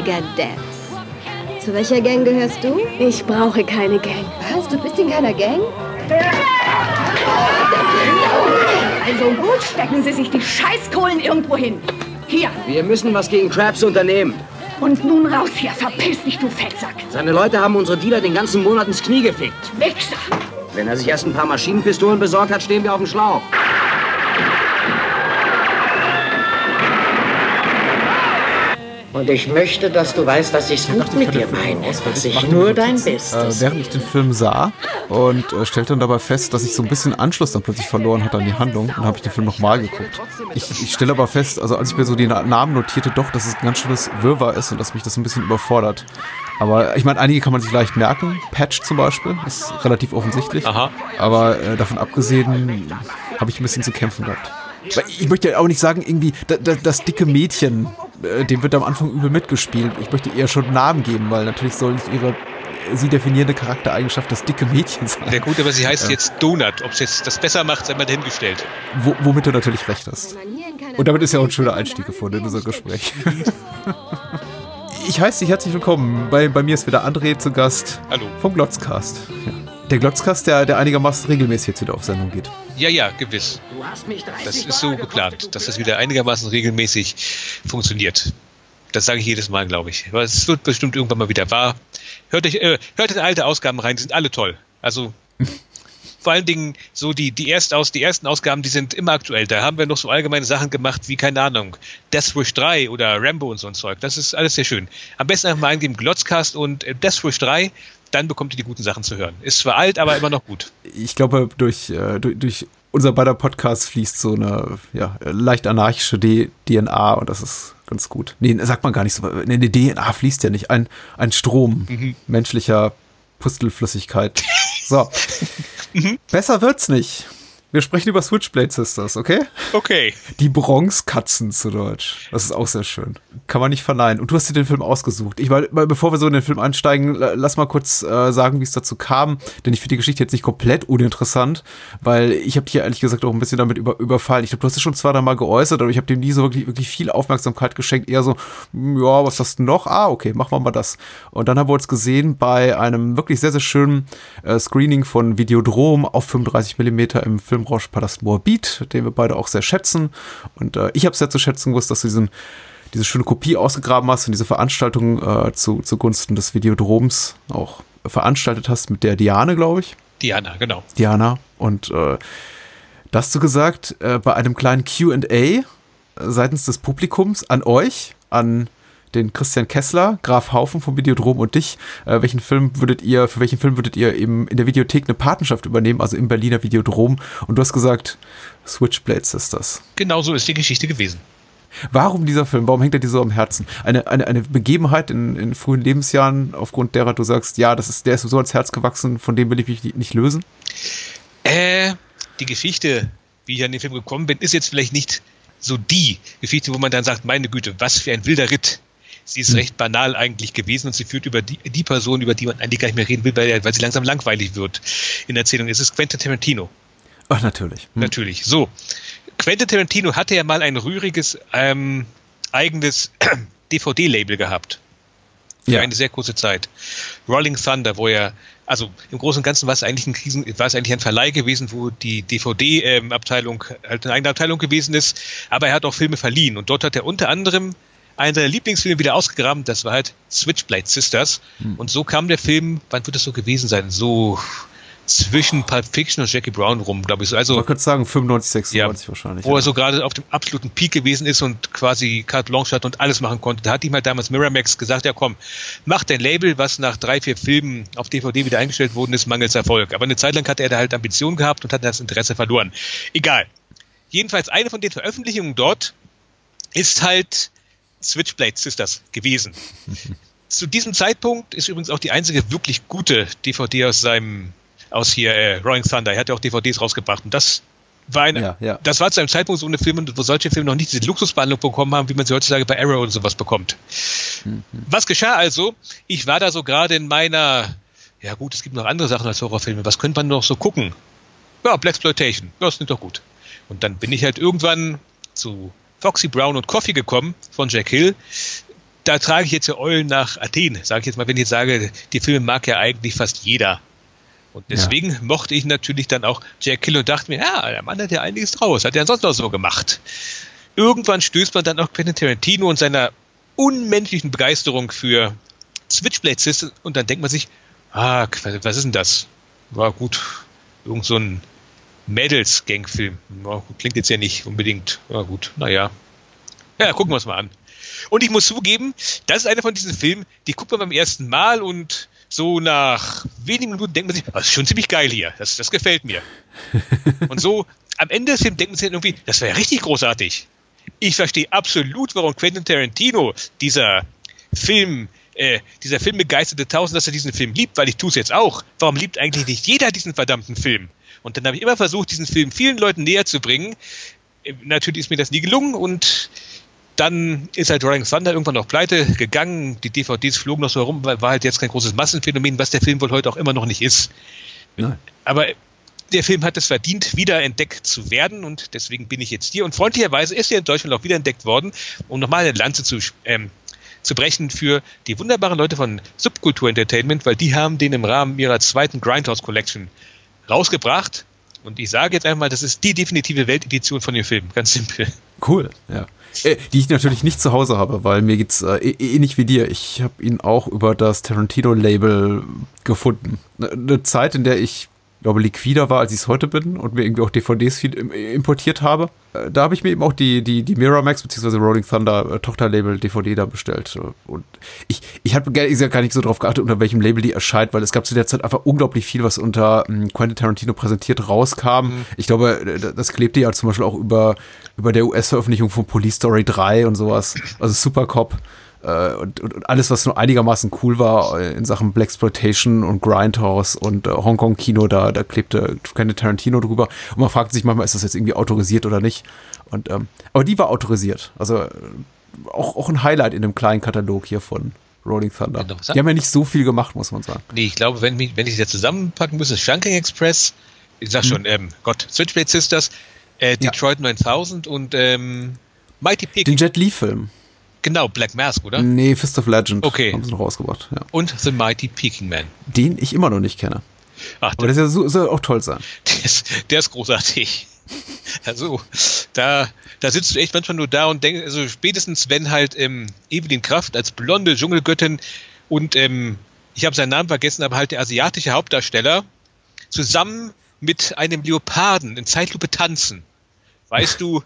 Dagger Devs. Zu welcher Gang gehörst du? Ich brauche keine Gang. Was? Du bist in keiner Gang? Also gut, stecken Sie sich die Scheißkohlen irgendwo hin. Hier. Wir müssen was gegen Krabs unternehmen. Und nun raus hier. Verpiss dich, du Fettsack. Seine Leute haben unsere Dealer den ganzen Monat ins Knie gefickt. Wichser. Wenn er sich erst ein paar Maschinenpistolen besorgt hat, stehen wir auf dem Schlauch. Und ich möchte, dass du weißt, dass ich es gut mit dir meine, dass ich nur dein Bestes. Äh, während ich den Film sah und äh, stellte dann dabei fest, dass ich so ein bisschen Anschluss dann plötzlich verloren hatte an die Handlung, dann habe ich den Film nochmal geguckt. Ich, ich stelle aber fest, also als ich mir so die Na- Namen notierte, doch, dass es ein ganz schönes Wirrwarr ist und dass mich das ein bisschen überfordert. Aber ich meine, einige kann man sich leicht merken. Patch zum Beispiel ist relativ offensichtlich. Aha. Aber äh, davon abgesehen habe ich ein bisschen zu kämpfen gehabt. Ich möchte ja auch nicht sagen, irgendwie, da, da, das dicke Mädchen, äh, dem wird am Anfang übel mitgespielt. Ich möchte ihr schon einen Namen geben, weil natürlich soll nicht ihre äh, sie definierende Charaktereigenschaft das dicke Mädchen sein. Ja gut, aber sie heißt jetzt Donut. Ob es jetzt das besser macht, sei mal dahingestellt. Wo, womit du natürlich recht hast. Und damit ist ja auch ein schöner Einstieg gefunden in unser Gespräch. Ich heiße dich herzlich willkommen. Bei, bei mir ist wieder André zu Gast. Hallo. Vom Glotzcast. Ja. Der Glotzcast, der, der einigermaßen regelmäßig jetzt wieder auf Sendung geht. Ja, ja, gewiss. Du hast mich 30 Das ist so geplant, dass das wieder einigermaßen regelmäßig funktioniert. Das sage ich jedes Mal, glaube ich. Aber es wird bestimmt irgendwann mal wieder wahr. Hört euch, äh, hört in alte Ausgaben rein, die sind alle toll. Also vor allen Dingen so die, die, Erstaus, die ersten Ausgaben, die sind immer aktuell. Da haben wir noch so allgemeine Sachen gemacht wie, keine Ahnung, Death Wish 3 oder Rambo und so ein Zeug. Das ist alles sehr schön. Am besten einfach mal eingeben Glotzcast und äh, Death Wish 3, dann bekommt ihr die guten Sachen zu hören. Ist zwar alt, aber immer noch gut. Ich glaube, durch, äh, durch, durch unser beider Podcast fließt so eine ja, leicht anarchische D DNA und das ist ganz gut. Nee, sagt man gar nicht so. Nee, eine DNA fließt ja nicht. Ein, ein Strom menschlicher Pustelflüssigkeit. So. Besser wird's nicht. Wir sprechen über Switchblade Sisters, okay? Okay. Die Bronzekatzen zu Deutsch. Das ist auch sehr schön. Kann man nicht verneinen. Und du hast dir den Film ausgesucht. Ich mal bevor wir so in den Film einsteigen, la- lass mal kurz äh, sagen, wie es dazu kam. Denn ich finde die Geschichte jetzt nicht komplett uninteressant, weil ich habe dich ja ehrlich gesagt auch ein bisschen damit über, überfallen. Ich glaube, du hast es schon zwei, drei Mal geäußert, aber ich habe dem nie so wirklich, wirklich viel Aufmerksamkeit geschenkt. Eher so, hm, ja, was hast du noch? Ah, okay, machen wir mal das. Und dann haben wir uns gesehen bei einem wirklich sehr, sehr schönen äh, Screening von Videodrom auf 35 Millimeter im Filmrausch Palast Moabit, den wir beide auch sehr schätzen. Und äh, ich habe sehr zu schätzen gewusst, dass du diesen, diese schöne Kopie ausgegraben hast und diese Veranstaltung äh, zu, zugunsten des Videodroms auch veranstaltet hast mit der Diane, glaube ich. Diana, genau. Diana. Und äh, da hast du gesagt, äh, bei einem kleinen QA äh, seitens des Publikums an euch, an den Christian Kessler, Graf Haufen vom Videodrom und dich, äh, welchen Film würdet ihr, für welchen Film würdet ihr eben in der Videothek eine Patenschaft übernehmen, also im Berliner Videodrom? Und du hast gesagt, Switchblade Sisters. Genau so ist die Geschichte gewesen. Warum dieser Film? Warum hängt er dir so am Herzen? Eine, eine, eine Begebenheit in, in frühen Lebensjahren, aufgrund derer du sagst, ja, das ist, der ist so ans Herz gewachsen, von dem will ich mich nicht lösen? Äh, die Geschichte, wie ich an den Film gekommen bin, ist jetzt vielleicht nicht so die Geschichte, wo man dann sagt, meine Güte, was für ein wilder Ritt. Sie ist recht banal eigentlich gewesen und sie führt über die, die Person, über die man eigentlich gar nicht mehr reden will, weil, weil sie langsam langweilig wird in der Erzählung. Es ist Quentin Tarantino. Ach, natürlich. Hm. Natürlich. So. Quentin Tarantino hatte ja mal ein rühriges ähm, eigenes DVD-Label gehabt. Für Ja. eine sehr kurze Zeit. Rolling Thunder, wo er, also im Großen und Ganzen war es eigentlich ein Krisen, war es eigentlich ein Verleih gewesen, wo die DVD-Abteilung halt eine eigene Abteilung gewesen ist, aber er hat auch Filme verliehen und dort hat er unter anderem einen seiner Lieblingsfilme wieder ausgegraben, das war halt Switchblade Sisters. Und so kam der Film, wann wird das so gewesen sein? So zwischen Pulp Fiction und Jackie Brown rum, glaube ich so. Also Man könnte sagen 95, 96 ja, wahrscheinlich. wo er ja. so gerade auf dem absoluten Peak gewesen ist und quasi carte blanche hat und alles machen konnte. Da hat ihm halt damals Miramax gesagt, ja komm, mach dein Label, was nach drei, vier Filmen auf DVD wieder eingestellt worden ist, mangels Erfolg. Aber eine Zeit lang hatte er da halt Ambitionen gehabt und hat das Interesse verloren. Egal. Jedenfalls eine von den Veröffentlichungen dort ist halt Switchblade Sisters gewesen. Zu diesem Zeitpunkt ist übrigens auch die einzige wirklich gute DVD aus seinem, aus hier äh, Rolling Thunder. Er hat ja auch DVDs rausgebracht und das war eine, Ja, ja. das war zu einem Zeitpunkt so eine Filme, wo solche Filme noch nicht diese Luxusbehandlung bekommen haben, wie man sie heutzutage bei Arrow und sowas bekommt. Was geschah also? Ich war da so gerade in meiner ja gut, es gibt noch andere Sachen als Horrorfilme. Was könnte man noch so gucken? Ja, Blaxploitation. Ja, das klingt doch gut. Und dann bin ich halt irgendwann zu Foxy Brown und Coffee gekommen von Jack Hill. Da trage ich jetzt ja Eulen nach Athen, sage ich jetzt mal, wenn ich jetzt sage, die Filme mag ja eigentlich fast jeder. Und deswegen ja. mochte ich natürlich dann auch Jack Hill und dachte mir, ja, der Mann hat ja einiges draus, hat ja sonst noch so gemacht. Irgendwann stößt man dann auch Quentin Tarantino und seiner unmenschlichen Begeisterung für Switchblade System und dann denkt man sich, ah, was ist denn das? War gut, irgend so ein Mädels-Gang-Film. Klingt jetzt ja nicht unbedingt, ja gut, naja. Ja, gucken wir es mal an. Und ich muss zugeben, das ist einer von diesen Filmen, die guckt man beim ersten Mal und so nach wenigen Minuten denkt man sich, das ist schon ziemlich geil hier, das, das gefällt mir. und so am Ende des Films denkt man sich irgendwie, das wäre ja richtig großartig. Ich verstehe absolut, warum Quentin Tarantino, dieser Film, äh, dieser filmbegeisterte Tausend, dass er diesen Film liebt, weil ich tue es jetzt auch. Warum liebt eigentlich nicht jeder diesen verdammten Film? Und dann habe ich immer versucht, diesen Film vielen Leuten näher zu bringen. Äh, natürlich ist mir das nie gelungen und dann ist halt Rolling Thunder irgendwann noch pleite gegangen. Die DVDs flogen noch so herum, war halt jetzt kein großes Massenphänomen, was der Film wohl heute auch immer noch nicht ist. Nein. Aber der Film hat es verdient, wieder entdeckt zu werden und deswegen bin ich jetzt hier. Und freundlicherweise ist er in Deutschland auch wieder entdeckt worden, um nochmal eine Lanze zu, ähm, zu brechen für die wunderbaren Leute von Subkultur Entertainment, weil die haben den im Rahmen ihrer zweiten Grindhouse Collection rausgebracht. Und ich sage jetzt einmal, das ist die definitive Weltedition von dem Film. Ganz simpel. Cool, ja. Äh, die ich natürlich nicht zu Hause habe, weil mir geht's äh, ähnlich wie dir. Ich habe ihn auch über das Tarantino-Label gefunden. Eine Zeit, in der ich glaube, liquider war, als ich es heute bin und mir irgendwie auch DVDs viel importiert habe. Äh, da habe ich mir eben auch die, die, die Miramax bzw. Rolling Thunder äh, Tochterlabel DVD da bestellt. Und ich, ich habe gar nicht so drauf geachtet, unter welchem Label die erscheint, weil es gab zu der Zeit einfach unglaublich viel, was unter ähm, Quentin Tarantino präsentiert rauskam. Mhm. Ich glaube, das klebte ja zum Beispiel auch über, über der US-Veröffentlichung von Police Story 3 und sowas. Also Supercop. Äh, und, und, alles, was nur einigermaßen cool war äh, in Sachen Blaxploitation und Grindhouse und äh, Hongkong-Kino, da, da klebte keine Tarantino drüber. Und man fragt sich manchmal, ist das jetzt irgendwie autorisiert oder nicht? Und, ähm, aber die war autorisiert. Also äh, auch, auch ein Highlight in dem kleinen Katalog hier von Rolling Thunder. Die haben ja nicht so viel gemacht, muss man sagen. Nee, ich glaube, wenn, wenn ich das zusammenpacken müsste, Shanking Express, ich sag schon, hm. ähm, Gott, Switchblade Sisters, äh, Detroit ja. 9000 und ähm, Mighty Pig. Den Jet Li-Film. Genau, Black Mask, oder? Nee, Fist of Legend. Okay. Haben sie noch rausgebracht, ja. Und The Mighty Peking Man. Den ich immer noch nicht kenne. Ach, Aber der, der soll, soll auch toll sein. Der ist, der ist großartig. Also, da, da sitzt du echt manchmal nur da und denkst, also spätestens wenn halt ähm, Evelyn Kraft als blonde Dschungelgöttin und ähm, ich habe seinen Namen vergessen, aber halt der asiatische Hauptdarsteller zusammen mit einem Leoparden in Zeitlupe tanzen. Weißt du,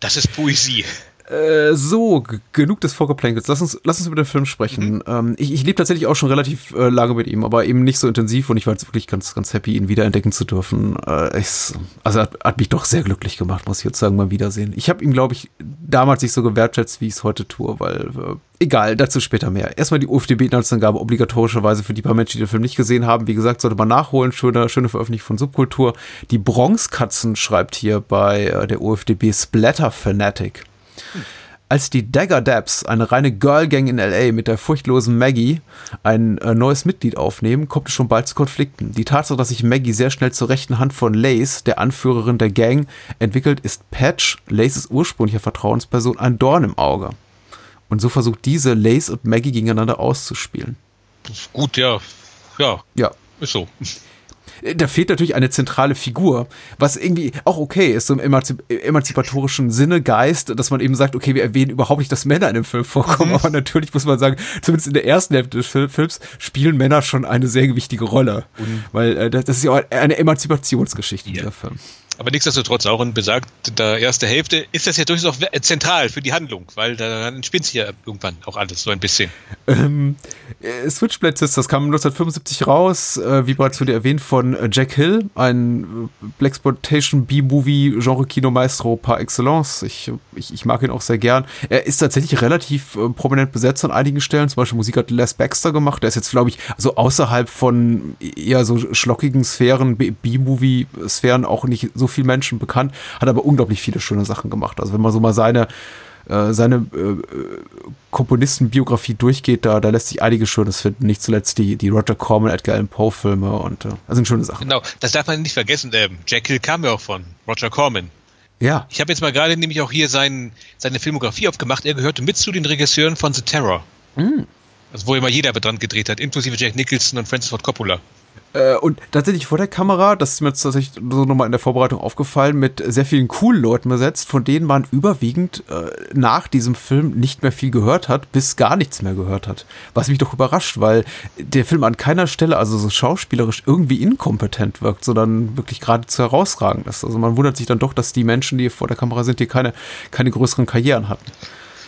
das ist Poesie. Äh, so, genug des Vorgeplänkels. Lass uns, lass uns über den Film sprechen. Mhm. Ähm, ich ich lebe tatsächlich auch schon relativ äh, lange mit ihm, aber eben nicht so intensiv und ich war jetzt wirklich ganz, ganz happy, ihn wiederentdecken zu dürfen. Äh, ich, also hat, hat mich doch sehr glücklich gemacht, muss ich jetzt sagen, beim Wiedersehen. Ich habe ihn, glaube ich, damals nicht so gewertschätzt, wie ich es heute tue, weil äh, egal, dazu später mehr. Erstmal die UFDB-Inhaltsangabe obligatorischerweise für die paar Menschen, die den Film nicht gesehen haben. Wie gesagt, sollte man nachholen. Schöne, schöne Veröffentlichung von Subkultur. Die Bronxkatzen schreibt hier bei äh, der UFDB Splatter Fanatic. Als die Dagger Dabs, eine reine Girl-Gang in LA mit der furchtlosen Maggie, ein äh, neues Mitglied aufnehmen, kommt es schon bald zu Konflikten. Die Tatsache, dass sich Maggie sehr schnell zur rechten Hand von Lace, der Anführerin der Gang, entwickelt, ist Patch, Laces ursprünglicher Vertrauensperson, ein Dorn im Auge. Und so versucht diese Lace und Maggie gegeneinander auszuspielen. Gut, ja. Ja. Ja. Ist so da fehlt natürlich eine zentrale Figur, was irgendwie auch okay ist, so im emanzip emanzipatorischen Sinne, Geist, dass man eben sagt, okay, wir erwähnen überhaupt nicht, dass Männer in dem Film vorkommen, mhm. aber natürlich muss man sagen, zumindest in der ersten Hälfte des Films spielen Männer schon eine sehr wichtige Rolle, mhm. weil äh, das ist ja auch eine Emanzipationsgeschichte, ja. dieser Film. Aber nichtsdestotrotz auch in besagter erste Hälfte ist das ja durchaus auch zentral für die Handlung, weil da entspinnt sich ja irgendwann auch alles so ein bisschen. Ähm, äh, Switchblade Sisters kam 1975 raus, äh, wie bereits wurde erwähnt, von äh, Jack Hill, ein äh, Blaxploitation B-Movie Genre Kino Maestro par excellence. Ich, ich, ich, mag ihn auch sehr gern. Er ist tatsächlich relativ äh, prominent besetzt an einigen Stellen. Zum Beispiel Musik hat Les Baxter gemacht. Der ist jetzt, glaube ich, so außerhalb von eher so schlockigen Sphären, B-Movie-Sphären auch nicht so viel Menschen bekannt, hat aber unglaublich viele schöne Sachen gemacht. Also wenn man so mal seine äh, seine äh, Komponistenbiografie durchgeht, da, da lässt sich einiges Schönes finden. Nicht zuletzt die, die Roger Corman, Edgar Allan Poe Filme und äh, das sind schöne Sachen. Genau, das darf man nicht vergessen. Ähm, Jack Hill kam ja auch von Roger Corman. Ja. Ich habe jetzt mal gerade nämlich auch hier sein, seine Filmografie aufgemacht. Er gehörte mit zu den Regisseuren von The Terror. Mm. Also wo immer jeder dran gedreht hat, inklusive Jack Nicholson und Francis Ford Coppola. Äh, und tatsächlich vor der Kamera, das ist mir jetzt tatsächlich so nochmal in der Vorbereitung aufgefallen, mit sehr vielen coolen Leuten besetzt, von denen man überwiegend äh, nach diesem Film nicht mehr viel gehört hat, bis gar nichts mehr gehört hat. Was mich doch überrascht, weil der Film an keiner Stelle, also so schauspielerisch, irgendwie inkompetent wirkt, sondern wirklich geradezu herausragend ist. Also man wundert sich dann doch, dass die Menschen, die vor der Kamera sind, die keine, keine größeren Karrieren hatten.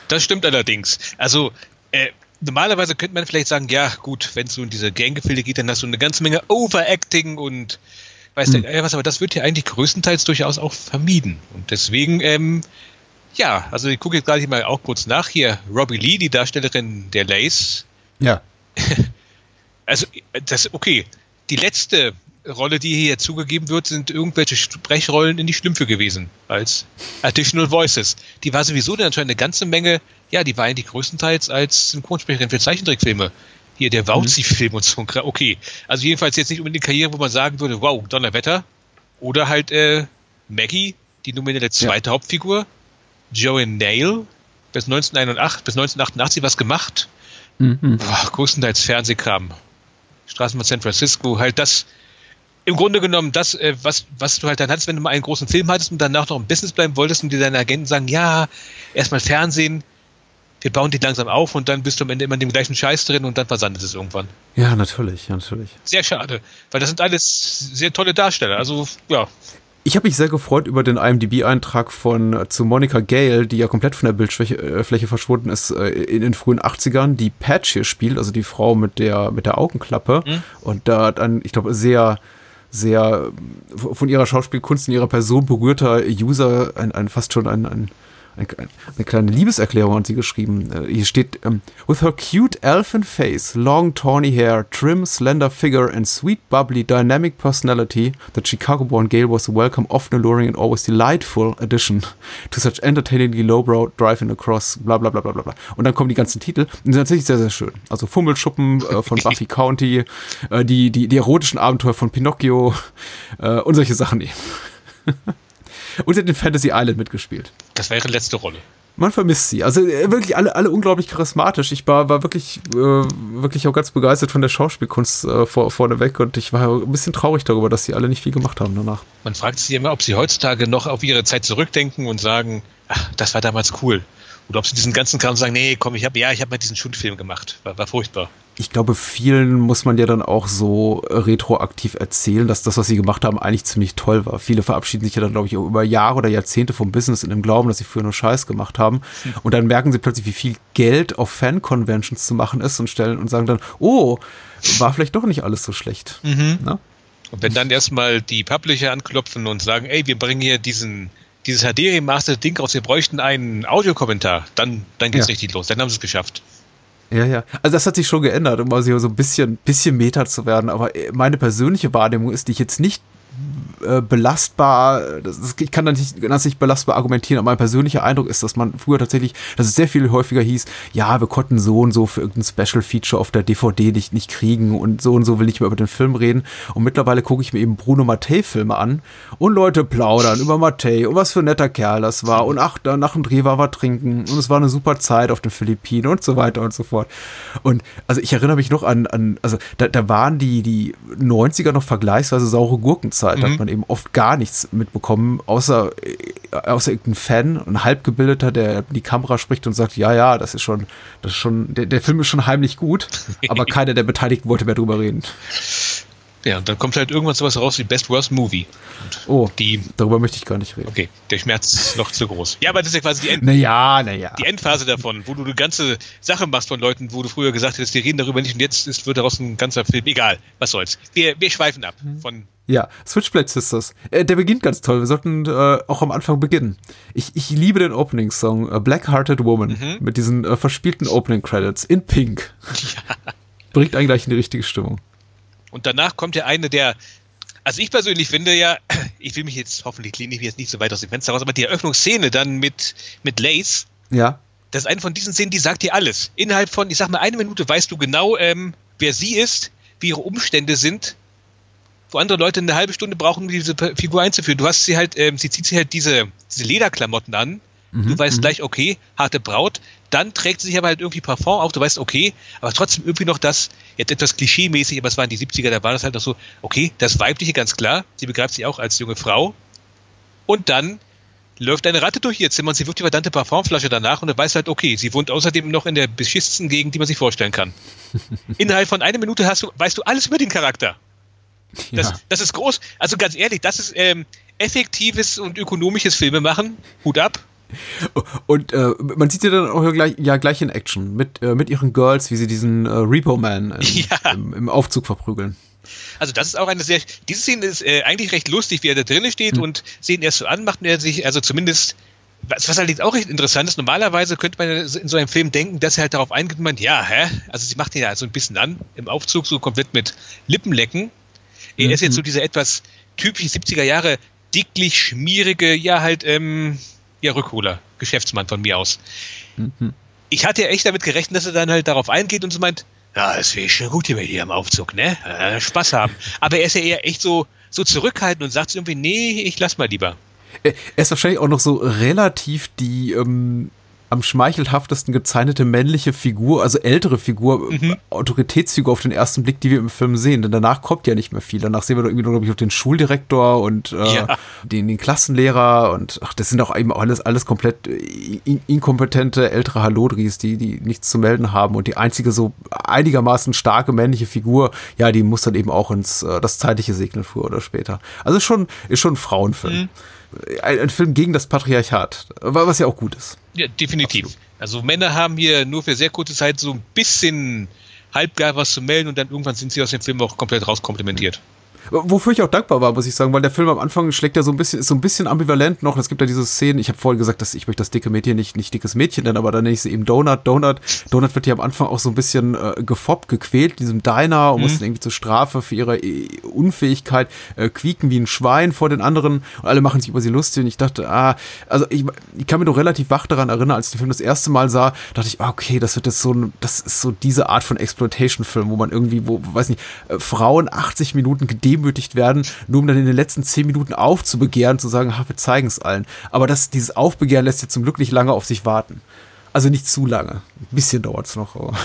Das stimmt allerdings. Also, äh, normalerweise könnte man vielleicht sagen, ja gut, wenn es so in diese Ganggefilde geht, dann hast du eine ganze Menge Overacting und weiß Hm. der Geier was, aber das wird ja eigentlich größtenteils durchaus auch vermieden. Und deswegen, ähm, ja, also ich gucke jetzt gerade mal auch kurz nach. Hier, Robbie Lee, die Darstellerin der Lace. Ja. Also, das, okay, die letzte Rolle, die hier zugegeben wird, sind irgendwelche Sprechrollen in die Schlümpfe gewesen, als Additional Voices. Die war sowieso dann anscheinend eine ganze Menge, ja, die war eigentlich größtenteils als Synchronsprecherin für Zeichentrickfilme. Hier der Wauzi-Film und so. Okay, also jedenfalls jetzt nicht unbedingt eine Karriere, wo man sagen würde, wow, Donnerwetter. Oder halt äh, Maggie, die nominelle zweite Hauptfigur. Joey Nail, bis 1981, bis 1988 was gemacht. Mhm. Boah, größtenteils Fernsehkram. Straßenbahn San Francisco, halt das, im Grunde genommen das, äh, was, was du halt dann hattest, wenn du mal einen großen Film hattest und danach noch im Business bleiben wolltest und dir deine Agenten sagen, ja, erstmal Fernsehen, wir bauen die langsam auf und dann bist du am Ende immer in dem gleichen Scheiß drin und dann versandet es irgendwann. Ja, natürlich, ja, natürlich. Sehr schade, weil das sind alles sehr tolle Darsteller. Also, ja, Ich habe mich sehr gefreut über den IMDb-Eintrag von äh, zu Monica Gale, die ja komplett von der Bildfläche äh, verschwunden ist äh, in den frühen 80ern, die Patch hier spielt, also die Frau mit der mit der Augenklappe und da hat ein, ich glaube, sehr sehr von ihrer Schauspielkunst und ihrer Person berührter User ein, ein fast schon ein, ein ein- eine kleine Liebeserklärung an sie geschrieben. Äh, Hier steht, ähm, with her cute elfin face, long tawny hair, trim slender figure and sweet bubbly dynamic personality, the Chicago-born Gail was a welcome, often alluring and always delightful addition to such entertainingly lowbrow driving across, bla bla bla bla bla bla. Und dann kommen die ganzen Titel und die sind tatsächlich sehr, sehr schön. Also Fummelschuppen äh, von Buffy County, äh, die, die, die erotischen Abenteuer von Pinocchio äh, und solche Sachen eben. Und sie hat in Fantasy Island mitgespielt. Das war ihre letzte Rolle. Man vermisst sie. Also äh, wirklich alle, alle unglaublich charismatisch. Ich war, war wirklich, äh, wirklich auch ganz begeistert von der Schauspielkunst äh, vor, vorneweg und ich war ein bisschen traurig darüber, dass sie alle nicht viel gemacht haben danach. Man fragt sich immer, ob sie heutzutage noch auf ihre Zeit zurückdenken und sagen, ach, das war damals cool. Oder ob sie diesen ganzen Kram sagen, nee, komm, ich habe ja, ich habe mal diesen Schundfilm gemacht. War, war furchtbar. Ich glaube, vielen muss man ja dann auch so äh, retroaktiv erzählen, dass das, was sie gemacht haben, eigentlich ziemlich toll war. Viele verabschieden sich ja dann, glaube ich, über Jahre oder Jahrzehnte vom Business in dem Glauben, dass sie früher nur Scheiß gemacht haben. Und dann merken sie plötzlich, wie viel Geld auf Fan-Conventions zu machen ist und stellen und sagen dann, oh, war vielleicht doch nicht alles so schlecht. Na? Und wenn dann erstmal die Publisher anklopfen und sagen, ey, wir bringen hier diesen, dieses HD-Remastered-Ding raus, wir bräuchten einen Audiokommentar, dann, dann geht's Ja. richtig los. Dann haben sie es geschafft. Ja, ja. Also das hat sich schon geändert, um mal so ein bisschen, bisschen Meta zu werden. Aber äh, meine persönliche Wahrnehmung ist, die ich jetzt nicht äh, belastbar, das ist, ich kann da nicht ganz nicht belastbar argumentieren, aber mein persönlicher Eindruck ist, dass man früher tatsächlich, dass es sehr viel häufiger hieß, ja, wir konnten so und so für irgendein Special Feature auf der DVD nicht, nicht kriegen und so und so will ich mehr über den Film reden. Und mittlerweile gucke ich mir eben Bruno Mattei-Filme an und Leute plaudern über Mattei und was für ein netter Kerl das war und ach, da nach dem Dreh war wir trinken und es war eine super Zeit auf den Philippinen und so weiter und so fort. Und also ich erinnere mich noch an, an also da, da waren die, die 90er noch vergleichsweise saure Gurkenzeit. Da hat man eben oft gar nichts mitbekommen, außer, äh, außer irgendein Fan, ein Halbgebildeter, der in die Kamera spricht und sagt, ja, ja, das ist schon, das ist schon, der, der Film ist schon heimlich gut, aber keiner der Beteiligten wollte mehr drüber reden. Ja, und dann kommt halt irgendwann sowas raus wie Best Worst Movie. Oh, Die, darüber möchte ich gar nicht reden. okay, der Schmerz ist noch zu groß. Ja, aber das ist ja quasi die, End, Naja, naja. die Endphase davon, wo du eine ganze Sache machst von Leuten, wo du früher gesagt hättest, wir reden darüber nicht und jetzt ist, wird daraus ein ganzer Film. Egal, was soll's. Wir, wir schweifen ab von Ja, Switchblade Sisters. Äh, der beginnt ganz toll. Wir sollten äh, auch am Anfang beginnen. Ich, ich liebe den Opening-Song, äh, Black Hearted Woman, mit diesen äh, verspielten Opening-Credits in Pink. Bringt einen gleich in die richtige Stimmung. Und danach kommt ja eine der, also ich persönlich finde ja, ich will mich jetzt, hoffentlich lehne ich mich jetzt nicht so weit aus dem Fenster raus, aber die Eröffnungsszene dann mit, mit Lace, Ja. Das ist eine von diesen Szenen, die sagt dir alles. Innerhalb von, ich sag mal, eine Minute weißt du genau, ähm, wer sie ist, wie ihre Umstände sind, wo andere Leute eine halbe Stunde brauchen, um diese Figur einzuführen. Du hast sie halt, ähm, sie zieht sich halt diese, diese Lederklamotten an. Mhm, du weißt gleich, okay, harte Braut. Dann trägt sie sich aber halt irgendwie Parfum auf. Du weißt, okay, aber trotzdem irgendwie noch das, jetzt etwas klischee-mäßig, aber es waren die 70er, da war das halt noch so, okay, das Weibliche ganz klar. Sie begreift sich auch als junge Frau. Und dann läuft eine Ratte durch ihr Zimmer und sie wirft die verdammte Parfumflasche danach und du weißt halt, okay, sie wohnt außerdem noch in der beschissensten Gegend, die man sich vorstellen kann. Innerhalb von einer Minute hast du, weißt du alles über den Charakter. Das, Ja. das ist groß. Also ganz ehrlich, das ist ähm, effektives und ökonomisches Filmemachen. Hut ab. Und äh, man sieht sie dann auch gleich, ja gleich in Action mit, äh, mit ihren Girls, wie sie diesen äh, Repo Man im, Ja. im, im Aufzug verprügeln. Also das ist auch eine sehr, diese Szene ist äh, eigentlich recht lustig, wie er da drinnen steht Hm. und sie ihn erst so an, macht er sich, also zumindest, was, was allerdings auch recht interessant ist, normalerweise könnte man in so einem Film denken, dass er halt darauf eingeht, man, ja, hä? Also sie macht ihn ja so ein bisschen an, im Aufzug so komplett mit Lippenlecken. Er ist jetzt so dieser etwas typisch 70er Jahre dicklich, schmierige, ja halt, ähm, ja, Rückholer, Geschäftsmann von mir aus. Ich hatte ja echt damit gerechnet, dass er dann halt darauf eingeht und so meint, ja, es wäre schon gut hier mit dir im Aufzug, ne? Äh, Spaß haben. Aber er ist ja eher echt so, so zurückhaltend und sagt irgendwie, nee, ich lass mal lieber. Er er ist wahrscheinlich auch noch so relativ die ähm, am schmeichelhaftesten gezeichnete männliche Figur, also ältere Figur, Mhm. Autoritätsfigur auf den ersten Blick, die wir im Film sehen. Denn danach kommt ja nicht mehr viel. Danach sehen wir doch irgendwie nur, glaube ich, noch den Schuldirektor und äh, Ja. den, den Klassenlehrer und ach, das sind auch eben alles, alles komplett äh, in, inkompetente ältere Hallodris, die, die nichts zu melden haben. Und die einzige so einigermaßen starke männliche Figur, ja, die muss dann eben auch ins äh, das Zeitliche segnen, früher oder später. Also ist schon, ist schon ein Frauenfilm. Ein, ein Film gegen das Patriarchat, was ja auch gut ist. Ja, definitiv. Also Männer haben hier nur für sehr kurze Zeit so ein bisschen halbgar was zu melden und dann irgendwann sind sie aus dem Film auch komplett rauskomplimentiert. Wofür ich auch dankbar war, muss ich sagen, weil der Film am Anfang schlägt ja so ein bisschen, ist so ein bisschen ambivalent noch. Es gibt ja diese Szenen, ich habe vorhin gesagt, dass ich möchte das dicke Mädchen nicht, nicht dickes Mädchen nennen, aber dann nenne ich sie eben Donut. Donut, Donut wird ja am Anfang auch so ein bisschen äh, gefoppt, gequält in diesem Diner und muss dann irgendwie zur Strafe für ihre äh, Unfähigkeit äh, quieken wie ein Schwein vor den anderen und alle machen sich über sie lustig und ich dachte, ah, also ich, ich kann mich noch relativ wach daran erinnern, als ich den Film das erste Mal sah, dachte ich, ah, okay, das wird jetzt so ein, das ist so diese Art von Exploitation-Film, wo man irgendwie, wo, weiß nicht, äh, Frauen 80 Minuten gedemütigt werden, nur um dann in den letzten 10 Minuten aufzubegehren, zu sagen, ha, wir zeigen es allen. Aber das, dieses Aufbegehren lässt jetzt zum Glück nicht lange auf sich warten. Also nicht zu lange. Ein bisschen dauert es noch,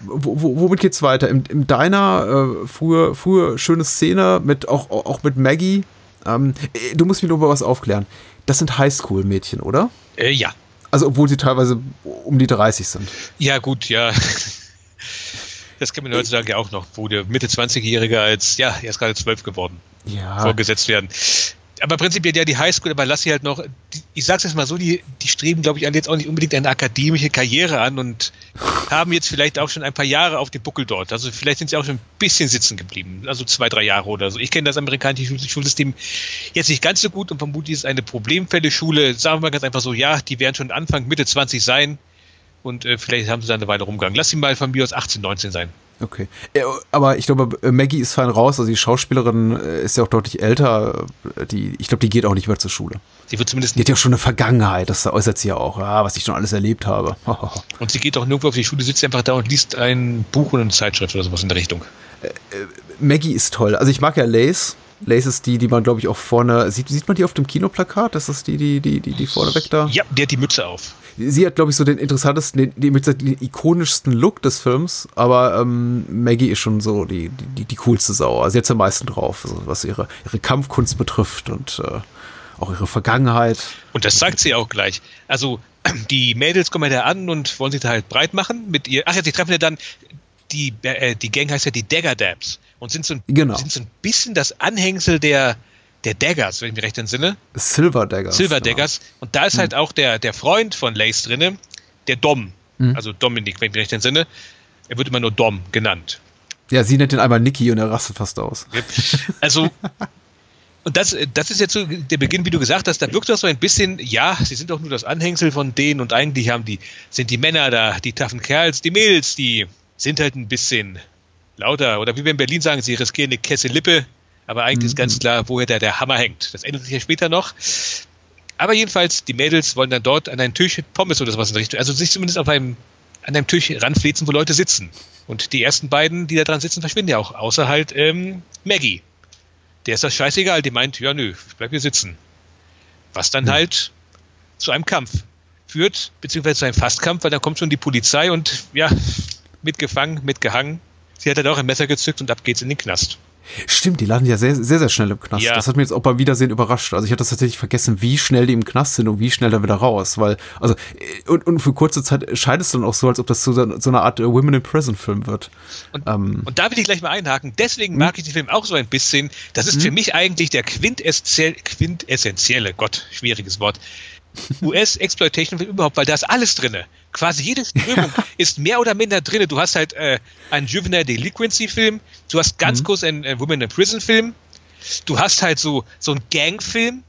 womit geht's weiter? Im, im Diner, äh, frühe, frühe schöne Szene mit auch, auch mit Maggie. Ähm, äh, du musst mich nur über was aufklären. Das sind Highschool-Mädchen, oder? Äh, ja. Also, obwohl sie teilweise um die 30 sind. Ja, gut, ja. Das kennt man heutzutage ja auch noch, wo der Mitte 20-Jährige als, ja, er ist gerade zwölf geworden, Ja. vorgesetzt werden. Aber prinzipiell ja die Highschool, aber lass sie halt noch, die, ich sag's jetzt mal so, die, die streben, glaube ich, alle jetzt auch nicht unbedingt eine akademische Karriere an und haben jetzt vielleicht auch schon ein paar Jahre auf dem Buckel dort. Also vielleicht sind sie auch schon ein bisschen sitzen geblieben, also zwei, drei Jahre oder so. Ich kenne das amerikanische Schul- Schulsystem jetzt nicht ganz so gut und vermutlich ist es eine Problemfälle-Schule. Sagen wir mal ganz einfach so, ja, die werden schon Anfang, Mitte 20 sein und äh, vielleicht haben sie dann eine Weile rumgegangen. Lass sie mal von mir aus 18, 19 sein. Okay. Äh, Aber ich glaube, äh, Maggie ist fein raus. Also die Schauspielerin äh, ist ja auch deutlich älter. Äh, Die, ich glaube, die geht auch nicht mehr zur Schule. Sie wird zumindest Die hat ja auch schon eine Vergangenheit. Das äußert sie ja auch. Ah, was ich schon alles erlebt habe. Und sie geht auch nirgendwo auf die Schule, sitzt einfach da und liest ein Buch und eine Zeitschrift oder sowas in der Richtung. Maggie ist toll. Also ich mag ja Lace. Lace ist die, die man, glaube ich, auch vorne. Sieht, sieht man die auf dem Kinoplakat? Das ist die, die, die, die, die vorne weg da? Ja, der hat die Mütze auf. Sie hat, glaube ich, so den interessantesten, den, den, mit den ikonischsten Look des Films, aber ähm, Maggie ist schon so die, die, die coolste Sau. Also sie hat am meisten drauf, also was ihre, ihre Kampfkunst betrifft und äh, auch ihre Vergangenheit. Und das sagt sie auch gleich. Also, die Mädels kommen ja da an und wollen sich da halt breit machen mit ihr. Ach ja, sie treffen ja dann, die, äh, die Gang heißt ja die Dagger Dabs und sind so, ein, Genau. sind so ein bisschen das Anhängsel der, der Daggers, wenn ich mich recht entsinne. Silver Daggers. Silver genau. Daggers. Und da ist halt auch der, der Freund von Lace drinne, der Dom. Also Dominik, wenn ich mich recht entsinne. Er wird immer nur Dom genannt. Ja, sie nennt ihn einmal Nicky und er rastet fast aus. Also, und das, das ist jetzt so der Beginn, wie du gesagt hast, da wirkt das so ein bisschen, ja, sie sind doch nur das Anhängsel von denen und eigentlich haben die, sind die Männer da, die taffen Kerls, die Mädels, die sind halt ein bisschen lauter. Oder wie wir in Berlin sagen, sie riskieren eine Kesse Lippe, aber eigentlich ist ganz klar, woher der, der Hammer hängt. Das ändert sich ja später noch. Aber jedenfalls, die Mädels wollen dann dort an einen Tisch Pommes oder sowas in der Richtung, also sich zumindest auf einem, an einem Tisch ranflezen, wo Leute sitzen. Und die ersten beiden, die da dran sitzen, verschwinden ja auch, außer halt ähm, Maggie. Der ist das scheißegal, die meint, ja nö, ich bleib hier sitzen. Was dann halt zu einem Kampf führt, beziehungsweise zu einem Fastkampf, weil dann kommt schon die Polizei und ja, mitgefangen, mitgehangen. Sie hat dann auch ein Messer gezückt und ab geht's in den Knast. Stimmt, die landen ja sehr, sehr, sehr schnell im Knast. Ja. Das hat mir jetzt auch beim Wiedersehen überrascht. Also ich hatte das tatsächlich vergessen, wie schnell die im Knast sind und wie schnell da wieder raus. Weil, also, äh, und, und für kurze Zeit scheint es dann auch so, als ob das so, so eine Art äh, Women in Prison Film wird. Und, Ähm. und da will ich gleich mal einhaken. Deswegen mag ich den Film auch so ein bisschen. Das ist für mich eigentlich der quintessenzielle, quintessentielle, Gott, schwieriges Wort, US-Exploitation-Film überhaupt, weil da ist alles drinne. Quasi jede Strömung ist mehr oder minder drinne. Du hast halt äh, einen Juvenile Delinquency-Film, du hast ganz kurz einen äh, Women in Prison-Film, du hast halt so, so einen Gang-Film,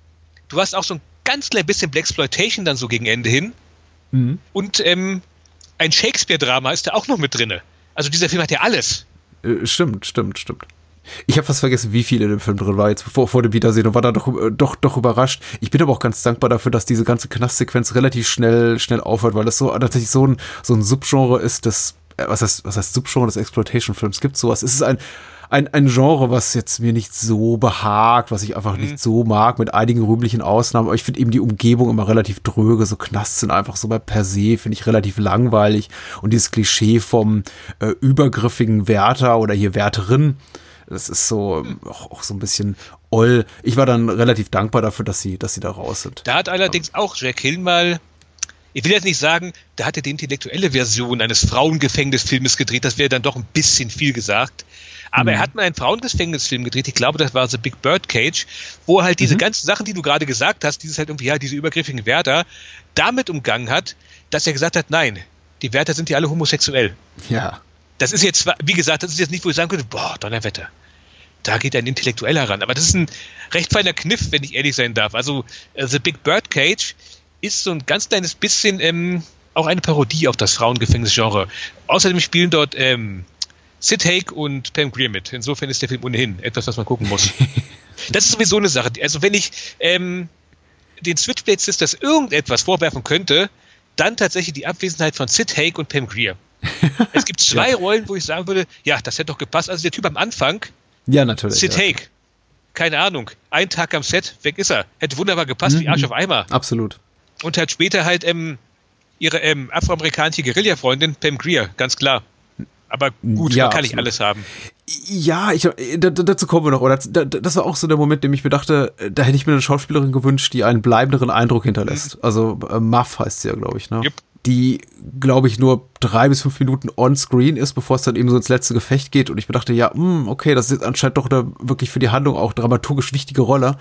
du hast auch so ein ganz klein bisschen Blaxploitation dann so gegen Ende hin und ähm, ein Shakespeare-Drama ist da auch noch mit drinne. Also dieser Film hat ja alles. Äh, stimmt, stimmt, stimmt. Ich habe fast vergessen, wie viel in dem Film drin war jetzt vor, vor dem Wiedersehen und war da doch, äh, doch, doch überrascht. Ich bin aber auch ganz dankbar dafür, dass diese ganze Knastsequenz relativ schnell, schnell aufhört, weil das so tatsächlich so ein, so ein Subgenre ist, das, äh, was heißt, was heißt Subgenre des Exploitation-Films? Gibt sowas? Es ist ein, ein, ein Genre, was jetzt mir nicht so behagt, was ich einfach nicht so mag, mit einigen rühmlichen Ausnahmen. Aber ich finde eben die Umgebung immer relativ dröge. So Knasts sind einfach so bei per se, finde ich relativ langweilig. Und dieses Klischee vom äh, übergriffigen Wärter oder hier Wärterin, das ist so auch, so ein bisschen oll. Ich war dann relativ dankbar dafür, dass sie, dass sie da raus sind. Da hat allerdings auch Jack Hill mal, ich will jetzt nicht sagen, da hat er die intellektuelle Version eines Frauengefängnisfilmes gedreht, das wäre dann doch ein bisschen viel gesagt. Aber er hat mal einen Frauengefängnisfilm gedreht, ich glaube, das war The Big Bird Cage, wo er halt diese ganzen Sachen, die du gerade gesagt hast, dieses halt irgendwie, ja, diese übergriffigen Wärter, damit umgangen hat, dass er gesagt hat, nein, die Wärter sind ja alle homosexuell. Ja. Das ist jetzt, wie gesagt, das ist jetzt nicht, wo ich sagen könnte, boah, Donnerwetter. Da geht ein Intellektueller ran. Aber das ist ein recht feiner Kniff, wenn ich ehrlich sein darf. Also, äh, The Big Bird Cage ist so ein ganz kleines bisschen ähm, auch eine Parodie auf das Frauengefängnisgenre. Außerdem spielen dort ähm, Sid Haig und Pam Grier mit. Insofern ist der Film ohnehin etwas, was man gucken muss. das ist sowieso eine Sache. Also, wenn ich ähm, den Switchblade Sisters irgendetwas vorwerfen könnte, dann tatsächlich die Abwesenheit von Sid Haig und Pam Grier. Es gibt zwei Rollen, wo ich sagen würde, ja, das hätte doch gepasst. Also der Typ am Anfang, Ja, natürlich. Sid ja. Haig, keine Ahnung, ein Tag am Set, weg ist er. Hätte wunderbar gepasst wie Arsch auf Eimer. Absolut. Und halt später halt ähm, ihre ähm, afroamerikanische Guerilla-Freundin Pam Grier, ganz klar. Aber gut, Ja, man kann nicht absolut. alles haben. Ja, ich, äh, da, da- dazu kommen wir noch. Oder da, da- das war auch so der Moment, in dem ich mir dachte, äh, da hätte ich mir eine Schauspielerin gewünscht, die einen bleibenderen Eindruck hinterlässt. Also äh, Muff heißt sie ja, glaube ich, ne? Jupp. Die, glaube ich, nur drei bis fünf Minuten on-screen ist, bevor es dann eben so ins letzte Gefecht geht. Und ich mir dachte, ja, mh, okay, das ist anscheinend doch eine wirklich für die Handlung auch dramaturgisch wichtige Rolle.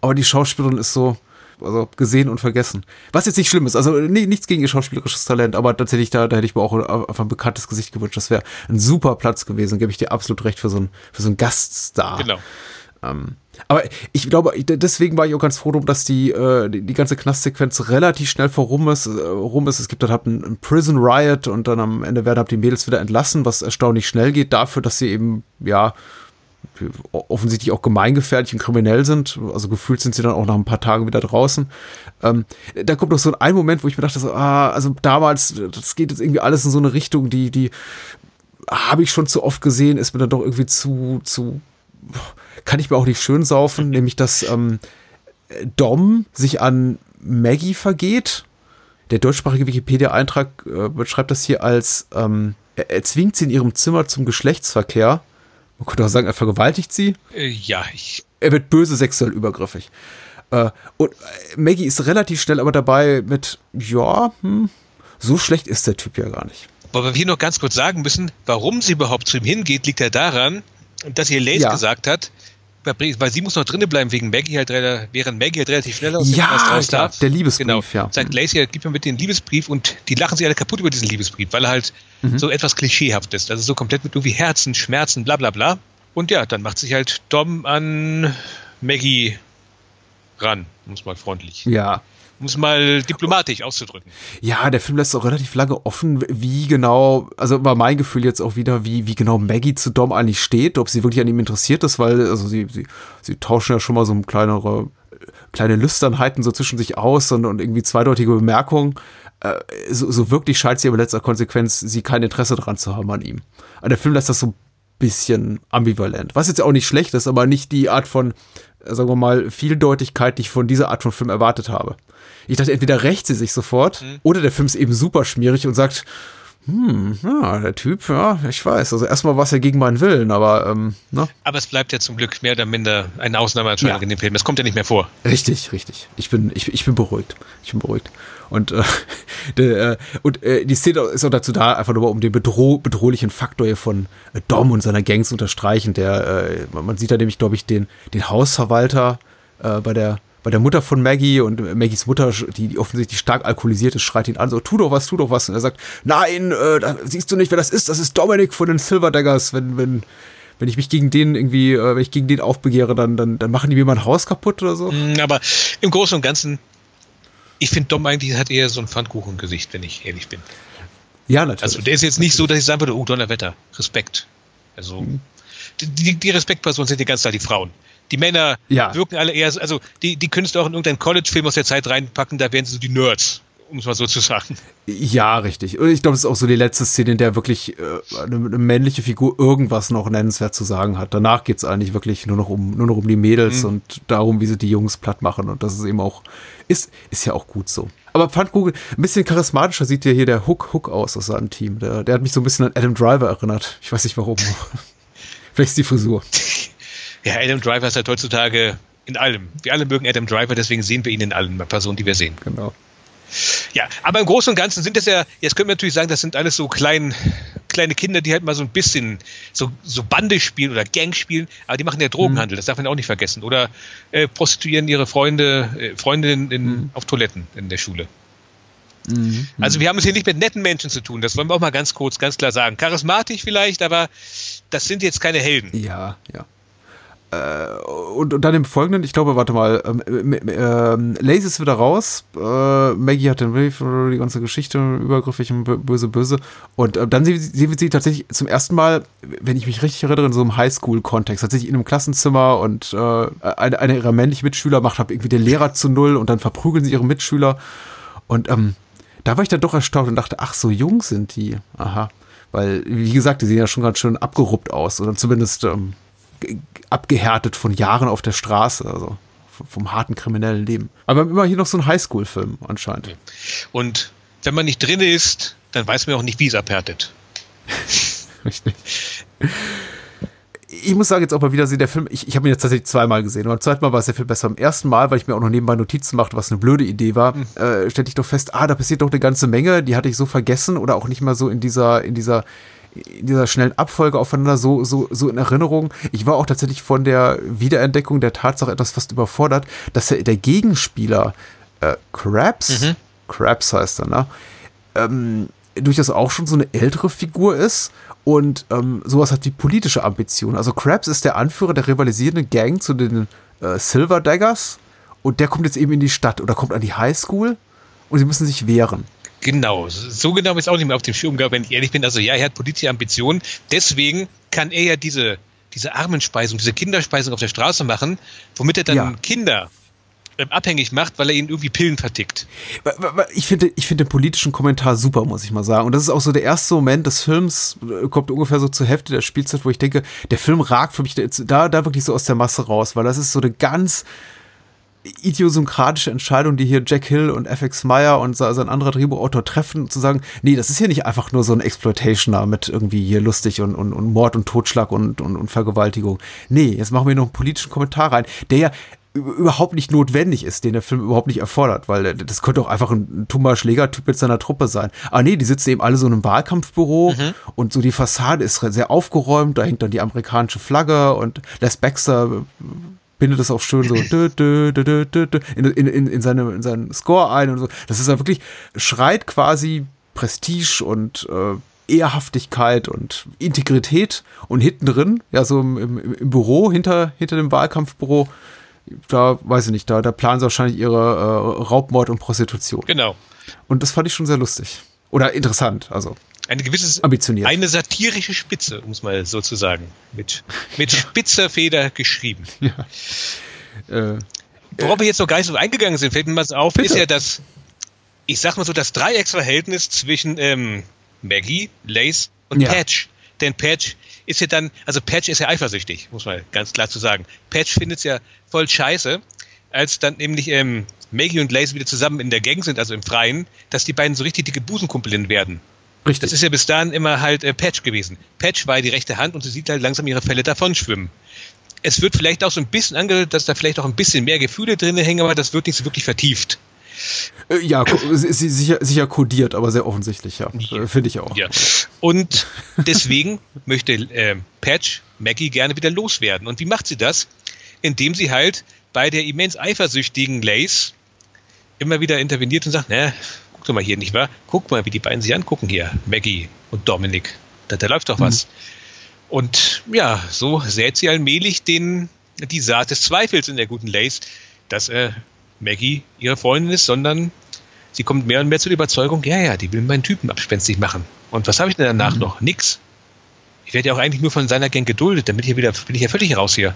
Aber die Schauspielerin ist so, also gesehen und vergessen. Was jetzt nicht schlimm ist, also ni- nichts gegen ihr schauspielerisches Talent, aber tatsächlich, da, da hätte ich mir auch einfach ein bekanntes Gesicht gewünscht. Das wäre ein super Platz gewesen, gebe ich dir absolut recht für so einen, für so einen Gaststar. Genau. Ähm, aber ich glaube, deswegen war ich auch ganz froh drum, dass die, äh, die, die ganze Knastsequenz relativ schnell vorum ist, äh, rum ist. Es gibt dann halt einen, einen Prison Riot und dann am Ende werden halt die Mädels wieder entlassen, was erstaunlich schnell geht dafür, dass sie eben, ja, offensichtlich auch gemeingefährlich und kriminell sind. Also gefühlt sind sie dann auch nach ein paar Tagen wieder draußen. Ähm, da kommt noch so ein Moment, wo ich mir dachte, so, ah, also damals, das geht jetzt irgendwie alles in so eine Richtung, die, die habe ich schon zu oft gesehen, ist mir dann doch irgendwie zu, zu, kann ich mir auch nicht schön saufen, nämlich dass ähm, Dom sich an Maggie vergeht. Der deutschsprachige Wikipedia-Eintrag äh, beschreibt das hier als, ähm, er, er zwingt sie in ihrem Zimmer zum Geschlechtsverkehr. Man könnte auch sagen, er vergewaltigt sie. Äh, ja, ich, Er wird böse sexuell übergriffig. Äh, und äh, Maggie ist relativ schnell aber dabei mit, ja, hm, so schlecht ist der Typ ja gar nicht. Wobei wir hier noch ganz kurz sagen müssen, warum sie überhaupt zu ihm hingeht, liegt ja daran, dass ihr Lace Ja. gesagt hat, weil sie muss noch drinnen bleiben wegen Maggie halt, während Maggie halt relativ schnell aus Ja, raus darf. der Liebesbrief, genau. ja. Sagt Lacey, halt, gib mir mit den Liebesbrief und die lachen sich alle kaputt über diesen Liebesbrief, weil er halt Mhm. so etwas klischeehaft ist. Also so komplett mit irgendwie Herzen, Schmerzen, bla bla bla. Und ja, dann macht sich halt Dom an Maggie ran, es mal freundlich, Ja. Um es mal diplomatisch auszudrücken. Ja, der Film lässt auch relativ lange offen, wie genau, also war mein Gefühl jetzt auch wieder, wie, wie genau Maggie zu Dom eigentlich steht, ob sie wirklich an ihm interessiert ist, weil, also sie, sie, sie tauschen ja schon mal so ein kleinere kleine Lüsternheiten so zwischen sich aus und, und irgendwie zweideutige Bemerkungen. Äh, so, so wirklich scheint sie aber letzter Konsequenz sie kein Interesse daran zu haben an ihm. Aber der Film lässt das so ein bisschen ambivalent. Was jetzt auch nicht schlecht ist, aber nicht die Art von, äh, sagen wir mal, Vieldeutigkeit, die ich von dieser Art von Film erwartet habe. Ich dachte, entweder rächt sie sich sofort mhm. oder der Film ist eben super schmierig und sagt, hm, ja, der Typ, ja, ich weiß. Also erstmal war es ja gegen meinen Willen, aber ähm, ne? Aber es bleibt ja zum Glück mehr oder minder eine Ausnahmeerscheinung ja. in dem Film. Das kommt ja nicht mehr vor. Richtig, richtig. Ich bin, ich, ich bin beruhigt. Ich bin beruhigt. Und, äh, de, äh, und äh, die Szene ist auch dazu da, einfach nur um den bedroh bedrohlichen Faktor hier von äh, Dom und seiner Gangs unterstreichen. Der, äh, man sieht da nämlich, glaube ich, den, den Hausverwalter äh, bei der bei der Mutter von Maggie und Maggies Mutter, die, offensichtlich stark alkoholisiert ist, schreit ihn an, so, tu doch was, tu doch was. Und er sagt, nein, äh, da, siehst du nicht, wer das ist? Das ist Dominic von den Silver Daggers. Wenn, wenn, wenn ich mich gegen den irgendwie, äh, wenn ich gegen den aufbegehre, dann, dann, dann machen die mir mein Haus kaputt oder so. Mm, aber im Großen und Ganzen, ich finde Dom eigentlich hat eher so ein Pfannkuchengesicht, wenn ich ehrlich bin. Ja, natürlich. Also der ist jetzt nicht so, dass ich sagen würde, oh, Donnerwetter, Respekt. Also, mhm. die, die Respektpersonen sind die ganze Zeit die Frauen. Die Männer ja. wirken alle eher, also die, die könntest du auch in irgendeinen College-Film aus der Zeit reinpacken, da wären sie so die Nerds, um es mal so zu sagen. Ja, richtig. Und ich glaube, es ist auch so die letzte Szene, in der wirklich äh, eine, eine, männliche Figur irgendwas noch nennenswert zu sagen hat. Danach geht es eigentlich wirklich nur noch um, nur noch um die Mädels mhm. und darum, wie sie die Jungs platt machen. Und das ist eben auch, ist, ist ja auch gut so. Aber Pfannkuchen, ein bisschen charismatischer sieht ja hier der Hook Hook aus aus seinem Team. Der, der hat mich so ein bisschen an Adam Driver erinnert. Ich weiß nicht warum. Vielleicht ist die Frisur. Ja, Adam Driver ist halt heutzutage in allem. Wir alle mögen Adam Driver, deswegen sehen wir ihn in allen Personen, die wir sehen. Genau. Ja, aber im Großen und Ganzen sind das ja, jetzt können wir natürlich sagen, das sind alles so klein, kleine Kinder, die halt mal so ein bisschen so, so Bande spielen oder Gang spielen, aber die machen ja Drogenhandel, mhm. das darf man auch nicht vergessen. Oder äh, prostituieren ihre Freunde, äh, Freundinnen in, mhm. auf Toiletten in der Schule. Mhm. Also wir haben es hier nicht mit netten Menschen zu tun, das wollen wir auch mal ganz kurz, ganz klar sagen. Charismatisch vielleicht, aber das sind jetzt keine Helden. Ja, ja. Äh, und, und, dann im Folgenden, ich glaube, warte mal, ähm, äh, Lazy ist wieder raus, äh, Maggie hat den Brief, die ganze Geschichte, übergriffig und böse, böse. Und äh, dann sehen wir sie tatsächlich zum ersten Mal, wenn ich mich richtig erinnere, in so einem Highschool-Kontext, tatsächlich in einem Klassenzimmer und äh, eine, eine ihrer männlichen Mitschüler macht irgendwie den Lehrer zu null und dann verprügeln sie ihre Mitschüler. Und ähm, da war ich dann doch erstaunt und dachte, ach, so jung sind die. Aha. Weil, wie gesagt, die sehen ja schon ganz schön abgeruppt aus. Oder zumindest ähm, abgehärtet von Jahren auf der Straße, also vom harten kriminellen Leben. Aber immer hier noch so ein Highschool-Film anscheinend. Und wenn man nicht drin ist, dann weiß man auch nicht, wie es abhärtet. Richtig. Ich muss sagen, jetzt auch mal wieder sehen, der Film, ich, ich habe ihn jetzt tatsächlich zweimal gesehen. Und beim zweiten Mal war es sehr viel besser. Beim ersten Mal, weil ich mir auch noch nebenbei Notizen machte, was eine blöde Idee war, mhm. äh, stellte ich doch fest, ah, da passiert doch eine ganze Menge, die hatte ich so vergessen oder auch nicht mal so in dieser, in dieser in dieser schnellen Abfolge aufeinander so, so, so in Erinnerung. Ich war auch tatsächlich von der Wiederentdeckung der Tatsache etwas fast überfordert, dass der, der Gegenspieler äh, Krabs, mhm. Krabs heißt er, ne? Ähm, durchaus auch schon so eine ältere Figur ist und ähm, sowas hat wie politische Ambitionen. Also Krabs ist der Anführer der rivalisierenden Gang zu den äh, Silver Daggers und der kommt jetzt eben in die Stadt oder kommt an die Highschool und sie müssen sich wehren. Genau, so genau ist auch nicht mehr auf dem Schirm gehabt, wenn ich ehrlich bin. Also ja, er hat politische Ambitionen. Deswegen kann er ja diese, diese Armenspeisung, diese Kinderspeisung auf der Straße machen, womit er dann ja. Kinder ähm, abhängig macht, weil er ihnen irgendwie Pillen vertickt. Ich finde, ich finde den politischen Kommentar super, muss ich mal sagen. Und das ist auch so der erste Moment des Films, äh, kommt ungefähr so zur Hälfte der Spielzeit, wo ich denke, der Film ragt für mich da, da wirklich so aus der Masse raus, weil das ist so eine ganz idiosynkratische Entscheidung, die hier Jack Hill und FX Meyer und sein anderer Drehbuchautor treffen, zu sagen, nee, das ist hier nicht einfach nur so ein Exploitationer mit irgendwie hier lustig und, und, und Mord und Totschlag und, und, und Vergewaltigung. Nee, jetzt machen wir noch einen politischen Kommentar rein, der ja überhaupt nicht notwendig ist, den der Film überhaupt nicht erfordert, weil das könnte auch einfach ein tummer Schlägertyp mit seiner Truppe sein. Aber nee, die sitzen eben alle so in einem Wahlkampfbüro mhm. und so die Fassade ist sehr aufgeräumt, da hängt dann die amerikanische Flagge und Les Baxter bindet das auch schön so in, in, in, in, seine, in seinen Score ein und so. Das ist ja wirklich, schreit quasi Prestige und äh, Ehrhaftigkeit und Integrität und hinten drin, ja, so im, im, im, Büro, hinter, hinter dem Wahlkampfbüro, da weiß ich nicht, da, da planen sie wahrscheinlich ihre äh, Raubmord und Prostitution. Genau. Und das fand ich schon sehr lustig. Oder interessant, also eine gewisse, ambitioniert. eine satirische Spitze, um es mal so zu sagen. Mit, mit spitzer Feder geschrieben. Ja. Äh, worauf wir jetzt noch gar nicht so eingegangen sind, fällt mir mal so auf, Bitte. ist ja das, ich sag mal so, das Dreiecksverhältnis zwischen ähm, Maggie, Lace und Ja. Patch. Denn Patch ist ja dann, also Patch ist ja eifersüchtig, muss man ganz klar zu sagen. Patch findet es ja voll scheiße, als dann nämlich ähm, Maggie und Lace wieder zusammen in der Gang sind, also im Freien, dass die beiden so richtig dicke Busenkumpelinnen werden. Richtig. Das ist ja bis dahin immer halt äh, Patch gewesen. Patch war ja die rechte Hand und sie sieht halt langsam ihre Fälle davonschwimmen. Es wird vielleicht auch so ein bisschen angedeutet, dass da vielleicht auch ein bisschen mehr Gefühle drin hängen, aber das wird nicht so wirklich vertieft. Äh, ja, sie- sicher, sicher kodiert, aber sehr offensichtlich, ja. Äh, Finde ich auch. Ja. Und deswegen möchte äh, Patch Maggie gerne wieder loswerden. Und wie macht sie das? Indem sie halt bei der immens eifersüchtigen Lace immer wieder interveniert und sagt, ne, guck doch mal hier, nicht wahr? Guck mal, wie die beiden sich angucken hier, Maggie und Dominic. Da, da läuft doch was. Und ja, so sät sie allmählich den, die Saat des Zweifels in der guten Lace, dass äh, Maggie ihre Freundin ist, sondern sie kommt mehr und mehr zu der Überzeugung, ja, ja, die will meinen Typen abspenstig machen. Und was habe ich denn danach noch? Nix. Ich werde ja auch eigentlich nur von seiner Gang geduldet, damit hier wieder bin ich ja völlig raus hier.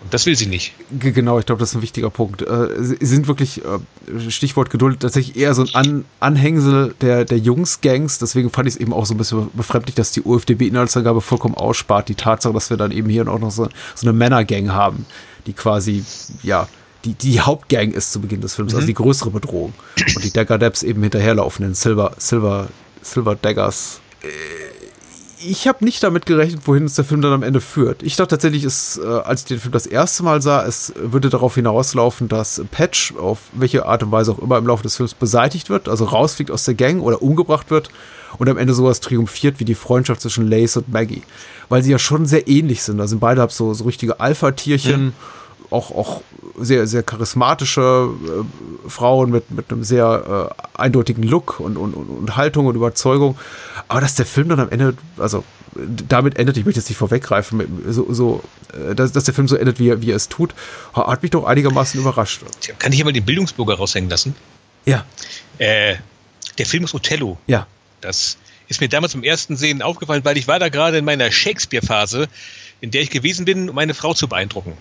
Und das will sie nicht. Genau, ich glaube, das ist ein wichtiger Punkt. Äh, sie sind wirklich, äh, Stichwort Geduld, tatsächlich eher so ein An Anhängsel der, der Jungs-Gangs. Deswegen fand ich es eben auch so ein bisschen befremdlich, dass die UFDB-Inhaltsangabe vollkommen ausspart. Die Tatsache, dass wir dann eben hier auch noch so, so eine Männer-Gang haben, die quasi, ja, die, die Hauptgang ist zu Beginn des Films, also die größere Bedrohung. Und die Dagger Dabs eben hinterherlaufen, den Silver, Silver, Silver Daggers ich habe nicht damit gerechnet, wohin uns der Film dann am Ende führt. Ich dachte tatsächlich, es, äh, als ich den Film das erste Mal sah, es würde darauf hinauslaufen, dass Patch auf welche Art und Weise auch immer im Laufe des Films beseitigt wird, also rausfliegt aus der Gang oder umgebracht wird und am Ende sowas triumphiert wie die Freundschaft zwischen Lace und Maggie. Weil sie ja schon sehr ähnlich sind. Da sind beide so, so richtige Alpha-Tierchen. Auch, auch sehr, sehr charismatische äh, Frauen mit, mit einem sehr äh, eindeutigen Look und, und, und, Haltung und Überzeugung. Aber dass der Film dann am Ende, also damit endet, ich möchte jetzt nicht vorweggreifen, so, so äh, dass, dass der Film so endet, wie er, wie er es tut, hat mich doch einigermaßen überrascht. Kann ich hier mal den Bildungsbürger raushängen lassen? Ja, Äh, der Film ist Othello. ja. Das ist mir damals beim ersten Sehen aufgefallen, weil ich war da gerade in meiner Shakespeare-Phase, in der ich gewesen bin, um meine Frau zu beeindrucken.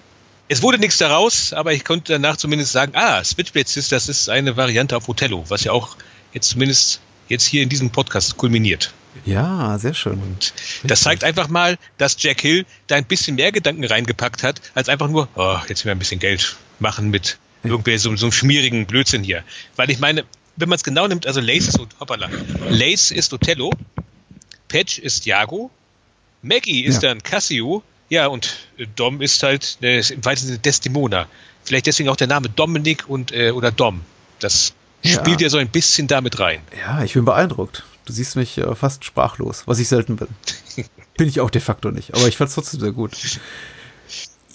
Es wurde nichts daraus, aber ich konnte danach zumindest sagen, ah, Switchblade Sisters ist eine Variante auf Othello, was ja auch jetzt zumindest jetzt hier in diesem Podcast kulminiert. Ja, sehr schön. Und das zeigt einfach mal, dass Jack Hill da ein bisschen mehr Gedanken reingepackt hat, als einfach nur, oh, jetzt will wir ein bisschen Geld machen mit irgendwie so, so einem schmierigen Blödsinn hier. Weil ich meine, wenn man es genau nimmt, also Lace ist, hoppala, Lace ist Othello, Patch ist Jago, Maggie ist Ja. dann Cassio, ja, und äh, Dom ist halt äh, im weitesten Sinne Desdemona. Vielleicht deswegen auch der Name Dominic und äh, oder Dom. Das Ja. spielt ja so ein bisschen damit rein. Ja, ich bin beeindruckt. Du siehst mich äh, fast sprachlos, was ich selten bin. bin ich auch de facto nicht, aber ich fand es trotzdem sehr gut.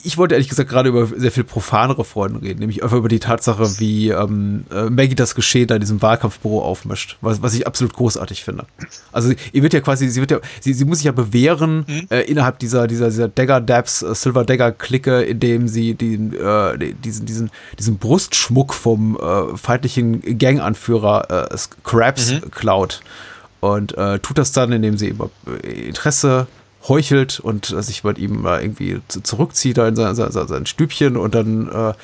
Ich wollte ehrlich gesagt gerade über sehr viel profanere Freunde reden, nämlich einfach über die Tatsache, wie ähm, äh, Maggie das Geschehen da in diesem Wahlkampfbüro aufmischt, was, was ich absolut großartig finde. Also ihr wird ja quasi, sie wird ja, sie, sie muss sich ja bewähren äh, innerhalb dieser dieser dieser Dagger Dabs äh, Silver Dagger Clique, indem sie den äh, diesen diesen diesen Brustschmuck vom äh, feindlichen Ganganführer äh, Krabs klaut. Und äh, tut das dann, indem sie eben äh, Interesse heuchelt und äh, sich mit ihm äh, irgendwie zu- zurückzieht da in sein, sein, sein, Stübchen und dann äh,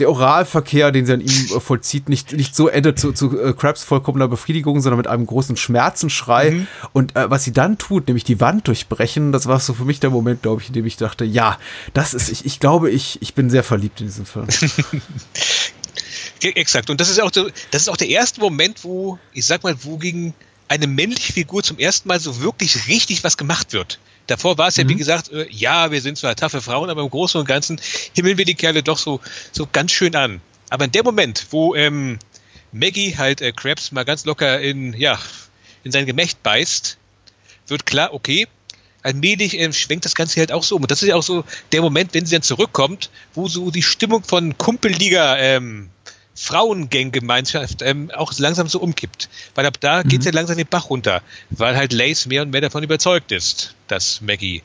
der Oralverkehr, den sie an ihm äh, vollzieht, nicht, nicht so endet zu, zu äh, Krabs vollkommener Befriedigung, sondern mit einem großen Schmerzenschrei. Und äh, was sie dann tut, nämlich die Wand durchbrechen, das war so für mich der Moment, glaube ich, in dem ich dachte, ja, das ist, ich, ich glaube, ich, ich bin sehr verliebt in diesen Film. Exakt. Und das ist auch so, das ist auch der erste Moment, wo, ich sag mal, wo gegen eine männliche Figur zum ersten Mal so wirklich richtig was gemacht wird. Davor war es ja, wie gesagt, äh, ja, wir sind zwar taffe Frauen, aber im Großen und Ganzen himmeln wir die Kerle doch so, so ganz schön an. Aber in dem Moment, wo ähm, Maggie halt äh, Krabs mal ganz locker in, ja, in sein Gemächt beißt, wird klar, okay, allmählich ähm, schwenkt das Ganze halt auch so um. Und das ist ja auch so der Moment, wenn sie dann zurückkommt, wo so die Stimmung von Kumpelliga ähm, Frauengang-Gemeinschaft ähm, auch langsam so umkippt. Weil ab da geht's ja langsam den Bach runter, weil halt Lace mehr und mehr davon überzeugt ist, dass Maggie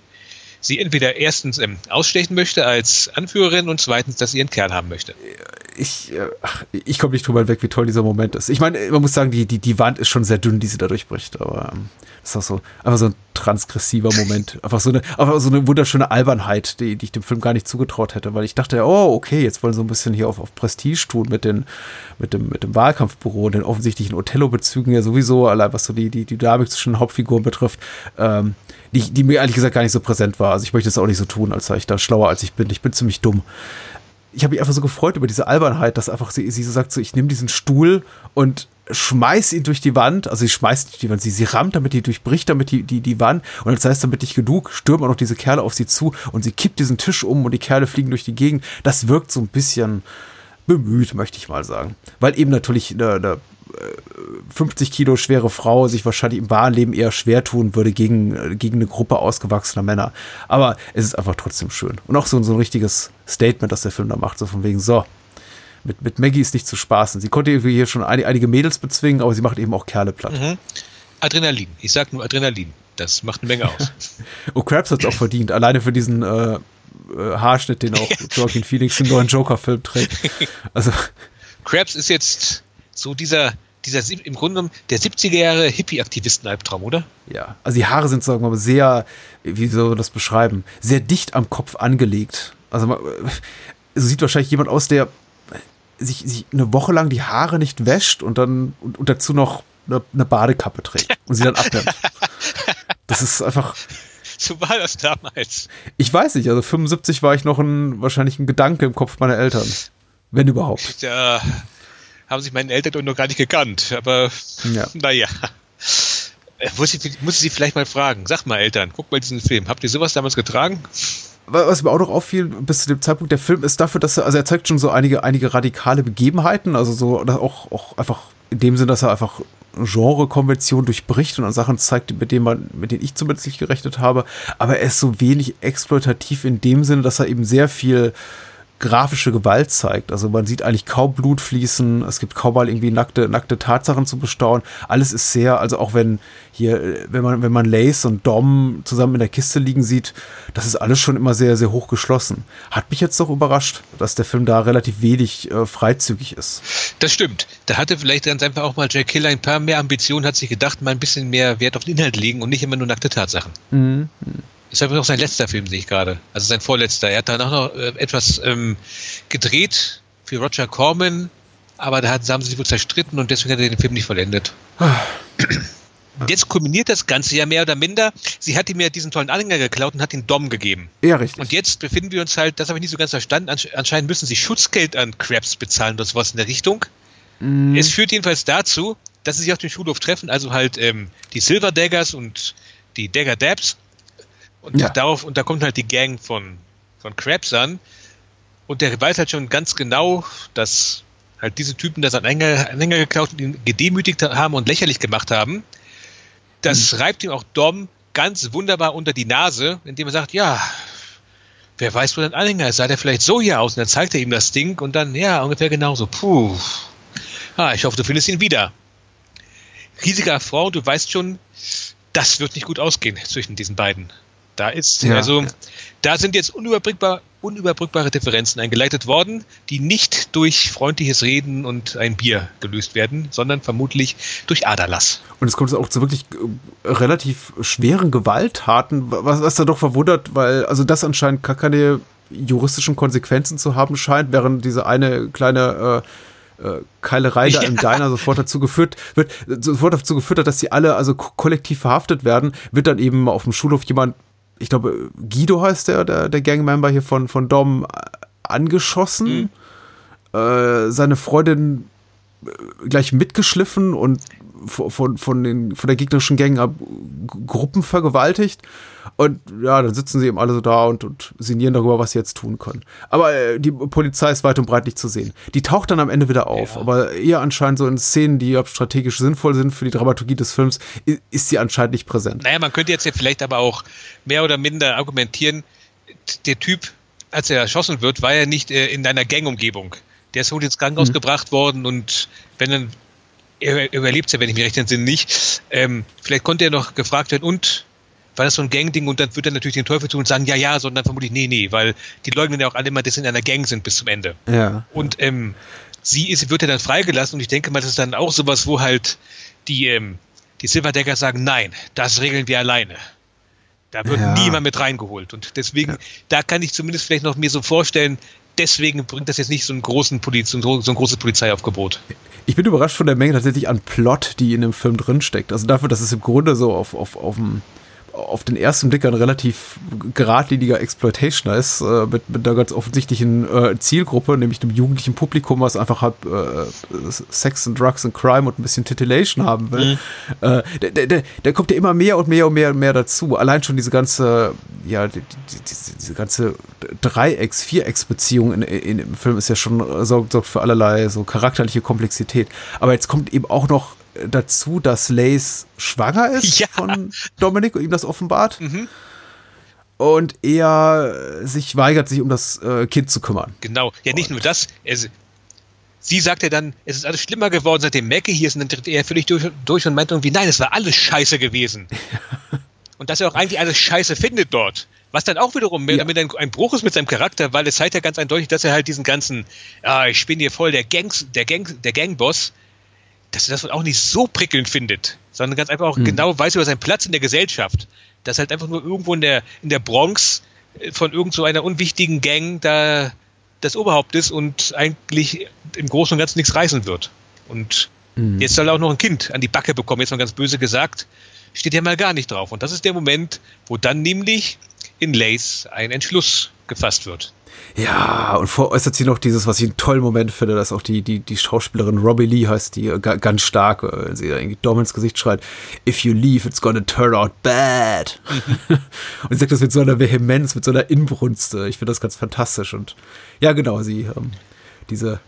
sie entweder erstens ähm, ausstechen möchte als Anführerin und zweitens, dass sie ihren Kerl haben möchte. ich, äh, ich komme nicht drüber hinweg, wie toll dieser Moment ist. Ich meine, man muss sagen, die, die, die Wand ist schon sehr dünn, die sie da durchbricht, aber ähm, das ist auch so, einfach so ein transgressiver Moment. Einfach so eine, einfach so eine wunderschöne Albernheit, die, die ich dem Film gar nicht zugetraut hätte, weil ich dachte, oh, okay, jetzt wollen sie so ein bisschen hier auf, auf Prestige tun mit, den, mit, dem, mit dem Wahlkampfbüro und den offensichtlichen Othello-Bezügen ja sowieso, allein was so die, die, die Dynamik zwischen Hauptfiguren betrifft, ähm, die, die mir ehrlich gesagt gar nicht so präsent war. Also ich möchte es auch nicht so tun, als sei ich da schlauer als ich bin. Ich bin ziemlich dumm ich habe mich einfach so gefreut über diese Albernheit, dass einfach sie, sie so sagt, so ich nehme diesen Stuhl und schmeiß ihn durch die Wand, also sie schmeißt durch die Wand, sie, sie rammt damit, die durchbricht damit die, die, die Wand und sei es damit nicht genug, stürmen auch noch diese Kerle auf sie zu und sie kippt diesen Tisch um und die Kerle fliegen durch die Gegend. Das wirkt so ein bisschen bemüht, möchte ich mal sagen. Weil eben natürlich eine, eine 50 Kilo schwere Frau sich wahrscheinlich im wahren Leben eher schwer tun würde gegen, gegen eine Gruppe ausgewachsener Männer. Aber es ist einfach trotzdem schön. Und auch so, so ein richtiges Statement, das der Film da macht, so von wegen, so, mit, mit Maggie ist nicht zu spaßen. Sie konnte hier schon einige, einige Mädels bezwingen, aber sie macht eben auch Kerle platt. Mhm. Adrenalin. Ich sag nur Adrenalin. Das macht eine Menge aus. oh, Krabs hat es auch verdient. Alleine für diesen äh, äh Haarschnitt, den auch Joaquin Phoenix im neuen Joker-Film trägt. Also. Krabs ist jetzt so dieser, dieser im Grunde genommen der 70er Jahre Hippie-Aktivisten-Albtraum, oder? Ja, also die Haare sind, sagen wir mal, sehr, wie soll man das beschreiben, sehr dicht am Kopf angelegt. Also man, so sieht wahrscheinlich jemand aus, der sich, sich eine Woche lang die Haare nicht wäscht und dann und, und dazu noch eine, eine, Badekappe trägt und sie dann abnimmt. Das ist einfach. So war das damals. Ich weiß nicht, also 75 war ich noch ein, wahrscheinlich ein Gedanke im Kopf meiner Eltern. Wenn überhaupt. Ja, haben sich meine Eltern doch noch gar nicht gekannt. Aber ja. naja. Äh, muss ich, muss ich sie vielleicht mal fragen. Sag mal, Eltern, guck mal diesen Film. Habt ihr sowas damals getragen? Was mir auch noch auffiel, bis zu dem Zeitpunkt, der Film ist dafür, dass er, also er zeigt schon so einige, einige radikale Begebenheiten, also so, auch, auch einfach in dem Sinn, dass er einfach Genrekonvention durchbricht und an Sachen zeigt, mit denen man, mit denen ich zumindest nicht gerechnet habe. Aber er ist so wenig exploitativ in dem Sinne, dass er eben sehr viel grafische Gewalt zeigt. Also man sieht eigentlich kaum Blut fließen, es gibt kaum mal irgendwie nackte, nackte Tatsachen zu bestaunen. Alles ist sehr, also auch wenn hier, wenn man, wenn man Lace und Dom zusammen in der Kiste liegen sieht, das ist alles schon immer sehr, sehr hoch geschlossen. Hat mich jetzt doch überrascht, dass der Film da relativ wenig äh, freizügig ist. Das stimmt. Da hatte vielleicht ganz einfach auch mal Jack Killer ein paar mehr Ambitionen, hat sich gedacht, mal ein bisschen mehr Wert auf den Inhalt legen und nicht immer nur nackte Tatsachen. Mhm. Ist aber noch sein letzter Film, sehe ich gerade. Also sein vorletzter. Er hat danach noch äh, etwas ähm, gedreht für Roger Corman, aber da haben sie sich wohl zerstritten und deswegen hat er den Film nicht vollendet. Und jetzt kulminiert das Ganze ja mehr oder minder. Sie hat ihm ja diesen tollen Anhänger geklaut und hat ihn Dom gegeben. Ja, richtig. Und jetzt befinden wir uns halt, das habe ich nicht so ganz verstanden, anscheinend müssen sie Schutzgeld an Krabs bezahlen oder sowas in der Richtung. Mm. Es führt jedenfalls dazu, dass sie sich auf dem Schulhof treffen, also halt ähm, die Silver Daggers und die Dagger Dabs und ja. darauf, und da kommt halt die Gang von, von Krabs an. Und der weiß halt schon ganz genau, dass halt diese Typen das Anhänger, Anhänger geklaut und ihn gedemütigt haben und lächerlich gemacht haben. Das mhm. reibt ihm auch Dom ganz wunderbar unter die Nase, indem er sagt, ja, wer weiß, wo dein Anhänger ist, sah der vielleicht so hier aus und dann zeigt er ihm das Ding und dann, ja, ungefähr genauso, puh, ah, ich hoffe, du findest ihn wieder. Riesiger Frau, du weißt schon, das wird nicht gut ausgehen zwischen diesen beiden. Da ist, ja. also, da sind jetzt unüberbrückbar, unüberbrückbare Differenzen eingeleitet worden, die nicht durch freundliches Reden und ein Bier gelöst werden, sondern vermutlich durch Aderlass. Und es kommt auch zu wirklich äh, relativ schweren Gewalttaten, was, was da doch verwundert, weil, also das anscheinend gar keine juristischen Konsequenzen zu haben scheint, während diese eine kleine äh, äh, Keilerei da im Diner sofort dazu geführt wird, sofort dazu geführt hat, dass sie alle also kollektiv verhaftet werden, wird dann eben auf dem Schulhof jemand ich glaube, Guido heißt der, der, der Gangmember hier von, von Dom, angeschossen. Mhm. Äh, seine Freundin äh, gleich mitgeschliffen und von, von, den, von der gegnerischen Gang ab Gruppen vergewaltigt. Und ja, dann sitzen sie eben alle so da und, und sinnieren darüber, was sie jetzt tun können. Aber äh, die Polizei ist weit und breit nicht zu sehen. Die taucht dann am Ende wieder auf, ja. aber eher anscheinend so in Szenen, die strategisch sinnvoll sind für die Dramaturgie des Films, ist, sie anscheinend nicht präsent. Naja, man könnte jetzt ja vielleicht aber auch mehr oder minder argumentieren, der Typ, als er erschossen wird, war er nicht äh, in deiner Gangumgebung. Der ist wohl ins Krankenhaus mhm. gebracht worden und wenn dann er überlebt ja, wenn ich mich recht entsinne, nicht. Ähm, vielleicht konnte er noch gefragt werden, und war das so ein Gang-Ding und dann wird er natürlich den Teufel tun und sagen, ja, ja, sondern vermutlich, nee, nee, weil die leugnen ja auch alle immer, dass sie in einer Gang sind bis zum Ende. Ja. Und ähm, sie ist, wird ja dann freigelassen und ich denke mal, das ist dann auch sowas, wo halt die, ähm, die Silverdecker sagen, nein, das regeln wir alleine. Da wird Ja. niemand mit reingeholt. Und deswegen, da kann ich zumindest vielleicht noch mir so vorstellen, deswegen bringt das jetzt nicht so einen großen Poliz so ein, großes Polizeiaufgebot. Ich bin überrascht von der Menge tatsächlich an Plot, die in dem Film drinsteckt. Also dafür, dass es im Grunde so auf, auf, auf, dem, auf den ersten Blick ein relativ geradliniger Exploitationer ist, äh, mit, mit einer ganz offensichtlichen äh, Zielgruppe, nämlich dem jugendlichen Publikum, was einfach halt äh, Sex and Drugs and Crime und ein bisschen Titillation haben will. Äh, der, der, der, der kommt ja immer mehr und mehr und mehr und mehr dazu. Allein schon diese ganze, ja, die, die, diese, diese ganze Dreiecks-, Vierecks-Beziehung in, in, im Film ist ja schon äh, sorgt, sorgt für allerlei so charakterliche Komplexität. Aber jetzt kommt eben auch noch dazu, dass Lace schwanger ist Ja. von Dominik und ihm das offenbart. Und er äh, sich weigert, sich um das äh, Kind zu kümmern. Genau. Ja, nicht nur das. Es, sie sagt ja dann, es ist alles schlimmer geworden, seitdem Mackie hier ist. Und dann tritt er völlig durch, durch und meint irgendwie, nein, es war alles scheiße gewesen. und dass er auch eigentlich alles scheiße findet dort. Was dann auch wiederum Ja. damit ein, ein Bruch ist mit seinem Charakter, weil es zeigt ja ganz eindeutig, dass er halt diesen ganzen, ah, ich bin hier voll der Gangs, der Gang, der Gangboss, dass er das auch nicht so prickelnd findet, sondern ganz einfach auch genau weiß über seinen Platz in der Gesellschaft. Dass halt einfach nur irgendwo in der, in der Bronx äh, von irgend so einer unwichtigen Gang da das Oberhaupt ist und eigentlich im Großen und Ganzen nichts reißen wird. Und jetzt soll er auch noch ein Kind an die Backe bekommen, jetzt mal ganz böse gesagt, steht ja mal gar nicht drauf. Und das ist der Moment, wo dann nämlich in Lace ein Entschluss gefasst wird. Ja, und veräußert sie noch dieses, was ich einen tollen Moment finde, dass auch die, die, die Schauspielerin Robbie Lee heißt, die äh, ga- ganz stark, äh, wenn sie irgendwie Dom ins Gesicht schreit, if you leave, it's gonna turn out bad. und sie sagt das mit so einer Vehemenz, mit so einer Inbrunst. äh, Ich finde das ganz fantastisch. Und ja, genau, sie, ähm, diese,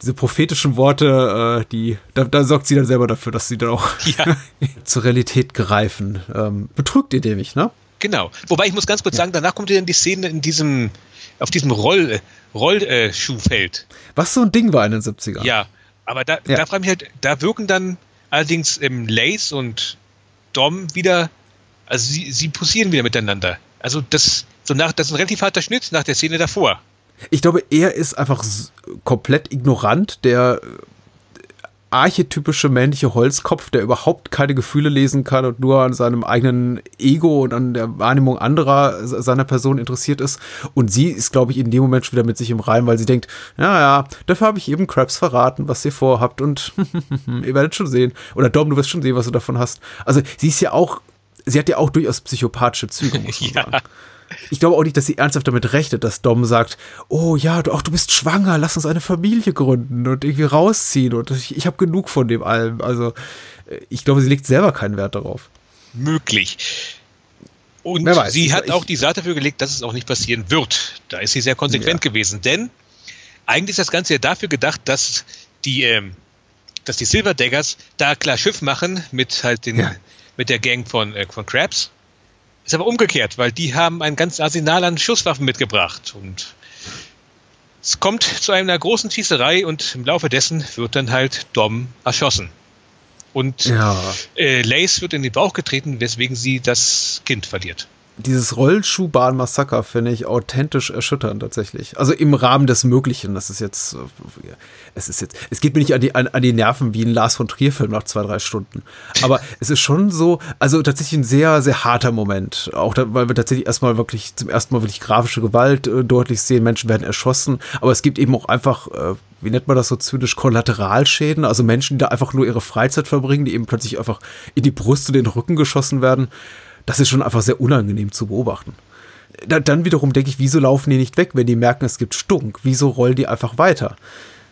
diese prophetischen Worte, äh, die, da, da sorgt sie dann selber dafür, dass sie dann auch Ja. zur Realität greifen. Ähm, betrügt ihr nämlich, ne? Genau. Wobei ich muss ganz kurz sagen, danach kommt ja dann die Szene in diesem, auf diesem Roll, äh, Schuhfeld. Was so ein Ding war in den 70ern. Ja, aber da, Ja. da frage ich mich halt, da wirken dann allerdings ähm, Lace und Dom wieder, also sie, sie posieren wieder miteinander. Also das, so nach, das ist ein relativ harter Schnitt nach der Szene davor. Ich glaube, er ist einfach komplett ignorant, der äh, archetypische männliche Holzkopf, der überhaupt keine Gefühle lesen kann und nur an seinem eigenen Ego und an der Wahrnehmung anderer se- seiner Person interessiert ist. Und sie ist, glaube ich, in dem Moment schon wieder mit sich im Reim, weil sie denkt, ja, ja, dafür habe ich eben Krabs verraten, was ihr vorhabt und ihr werdet schon sehen. Oder Dom, du wirst schon sehen, was du davon hast. Also sie ist ja auch, sie hat ja auch durchaus psychopathische Züge, muss man Ja. sagen. Ich glaube auch nicht, dass sie ernsthaft damit rechnet, dass Dom sagt, oh ja, du, auch du bist schwanger, lass uns eine Familie gründen und irgendwie rausziehen und ich, ich habe genug von dem allem. Also äh, ich glaube, sie legt selber keinen Wert darauf. Möglich. Und weiß, sie ich- hat auch ich- die Saat dafür gelegt, dass es auch nicht passieren wird. Da ist sie sehr konsequent gewesen. Denn eigentlich ist das Ganze ja dafür gedacht, dass die, ähm, dass die Silver Daggers da klar Schiff machen mit halt den, Ja. mit der Gang von, äh, von Krabs. Ist aber umgekehrt, weil die haben ein ganzes Arsenal an Schusswaffen mitgebracht. Und es kommt zu einer großen Schießerei und im Laufe dessen wird dann halt Dom erschossen. Und Ja. äh, Lace wird in den Bauch getreten, weswegen sie das Kind verliert. Dieses Rollschuhbahn-Massaker finde ich authentisch erschütternd tatsächlich. Also im Rahmen des Möglichen. Das ist jetzt, äh, es ist jetzt, es geht mir nicht an die, an, an die Nerven wie ein Lars von Trier-Film nach zwei, drei Stunden. Aber es ist schon so, also tatsächlich ein sehr, sehr harter Moment. Auch da, weil wir tatsächlich erstmal wirklich, zum ersten Mal wirklich grafische Gewalt äh, deutlich sehen. Menschen werden erschossen. Aber es gibt eben auch einfach, äh, wie nennt man das so zynisch, Kollateralschäden. Also Menschen, die da einfach nur ihre Freizeit verbringen, die eben plötzlich einfach in die Brust und den Rücken geschossen werden. Das ist schon einfach sehr unangenehm zu beobachten. Da, dann wiederum denke ich, wieso laufen die nicht weg, wenn die merken, es gibt Stunk? Wieso rollen die einfach weiter?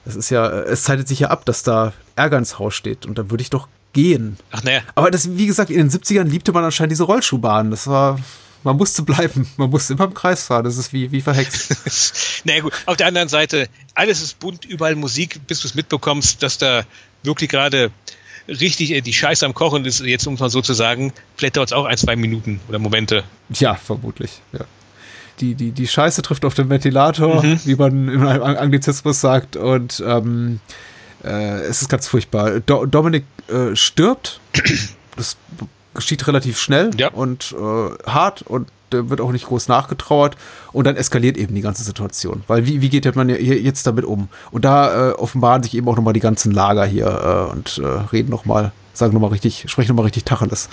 Das ist ja, es zeitet sich ja ab, dass da Ärger ins Haus steht und dann würde ich doch gehen. Ach naja, Aber das, wie gesagt, in den 70ern liebte man anscheinend diese Rollschuhbahn. Das war, man musste bleiben. Man musste immer im Kreis fahren. Das ist wie, wie verhext. naja gut, auf der anderen Seite, alles ist bunt, überall Musik, bis du es mitbekommst, dass da wirklich gerade richtig äh, die Scheiße am Kochen ist, jetzt um es mal so zu sagen, vielleicht dauert es auch ein, zwei Minuten oder Momente. Ja, vermutlich. Ja. Die, die, die Scheiße trifft auf den Ventilator, wie man im Anglizismus sagt. Und ähm, äh, es ist ganz furchtbar. Do Dominik äh, stirbt. Das geschieht relativ schnell Ja. und äh, hart und wird auch nicht groß nachgetrauert und dann eskaliert eben die ganze Situation. Weil wie, wie geht man jetzt damit um? Und da äh, offenbaren sich eben auch nochmal die ganzen Lager hier äh, und äh, reden nochmal, sagen nochmal richtig, sprechen nochmal richtig Tacheles.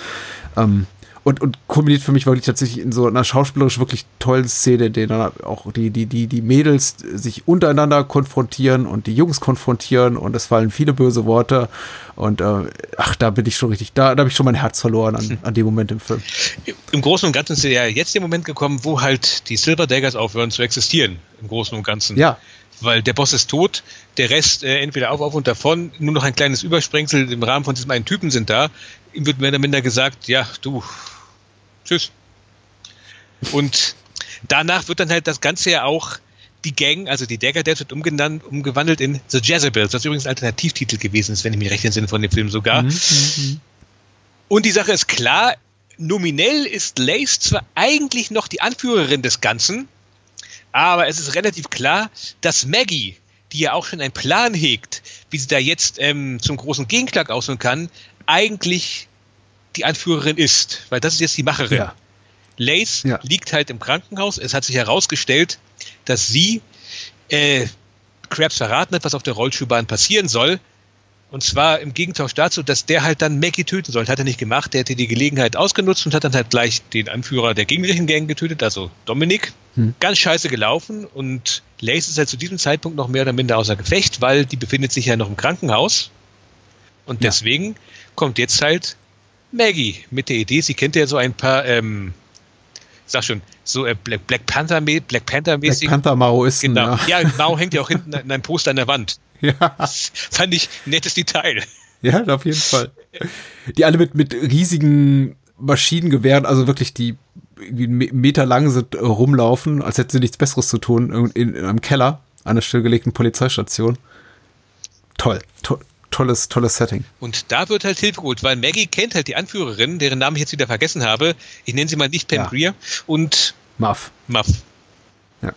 Ähm, und, und kulminiert für mich wirklich tatsächlich in so einer schauspielerisch wirklich tollen Szene, in der dann auch die, die, die, die Mädels sich untereinander konfrontieren und die Jungs konfrontieren und es fallen viele böse Worte. Und äh, ach, da bin ich schon richtig, da, da habe ich schon mein Herz verloren an, an dem Moment im Film. Im Großen und Ganzen ist ja jetzt der Moment gekommen, wo halt die Silver Daggers aufhören zu existieren. Im Großen und Ganzen. Ja. Weil der Boss ist tot, der Rest äh, entweder auf, auf und davon, nur noch ein kleines Übersprengsel im Rahmen von diesem einen Typen sind da. Ihm wird mehr oder minder gesagt, ja, du, tschüss. Und danach wird dann halt das Ganze ja auch die Gang, also die Dagger Devs wird umgenannt, umgewandelt in The Jezebels, was übrigens ein Alternativtitel gewesen ist, wenn ich mich recht entsinne von dem Film sogar. Und die Sache ist klar, nominell ist Lace zwar eigentlich noch die Anführerin des Ganzen, aber es ist relativ klar, dass Maggie, die ja auch schon einen Plan hegt, wie sie da jetzt ähm, zum großen Gegenschlag ausholen kann, eigentlich die Anführerin ist, weil das ist jetzt die Macherin. Ja. Lace Ja. liegt halt im Krankenhaus. Es hat sich herausgestellt, dass sie äh, Krabs verraten hat, was auf der Rollschuhbahn passieren soll. Und zwar im Gegentausch dazu, dass der halt dann Maggie töten soll. Hat er nicht gemacht. Der hätte die Gelegenheit ausgenutzt und hat dann halt gleich den Anführer der gegnerischen Gang getötet, also Dominik. Ganz scheiße gelaufen. Und Lace ist halt zu diesem Zeitpunkt noch mehr oder minder außer Gefecht, weil die befindet sich ja noch im Krankenhaus. Und Ja. deswegen kommt jetzt halt Maggie mit der Idee, sie kennt ja so ein paar, ähm, sag schon, so äh, Black, Black Panther, Black Panther Black mäßig. Panther Maoisten. Genau. Ja. Ja, Mao hängt ja auch hinten in einem Poster an der Wand. Ja. Das fand ich ein nettes Detail. ja, auf jeden Fall. Die alle mit, mit riesigen Maschinengewehren, also wirklich die irgendwie einen Meter lang sind, äh, rumlaufen, als hätten sie nichts Besseres zu tun, in, in, in einem Keller einer stillgelegten Polizeistation. Toll, to tolles, tolles Setting. Und da wird halt Hilfe geholt, weil Maggie kennt halt die Anführerin, deren Namen ich jetzt wieder vergessen habe. Ich nenne sie mal nicht Pam Ja. Grier und Muff. Muff. Ja.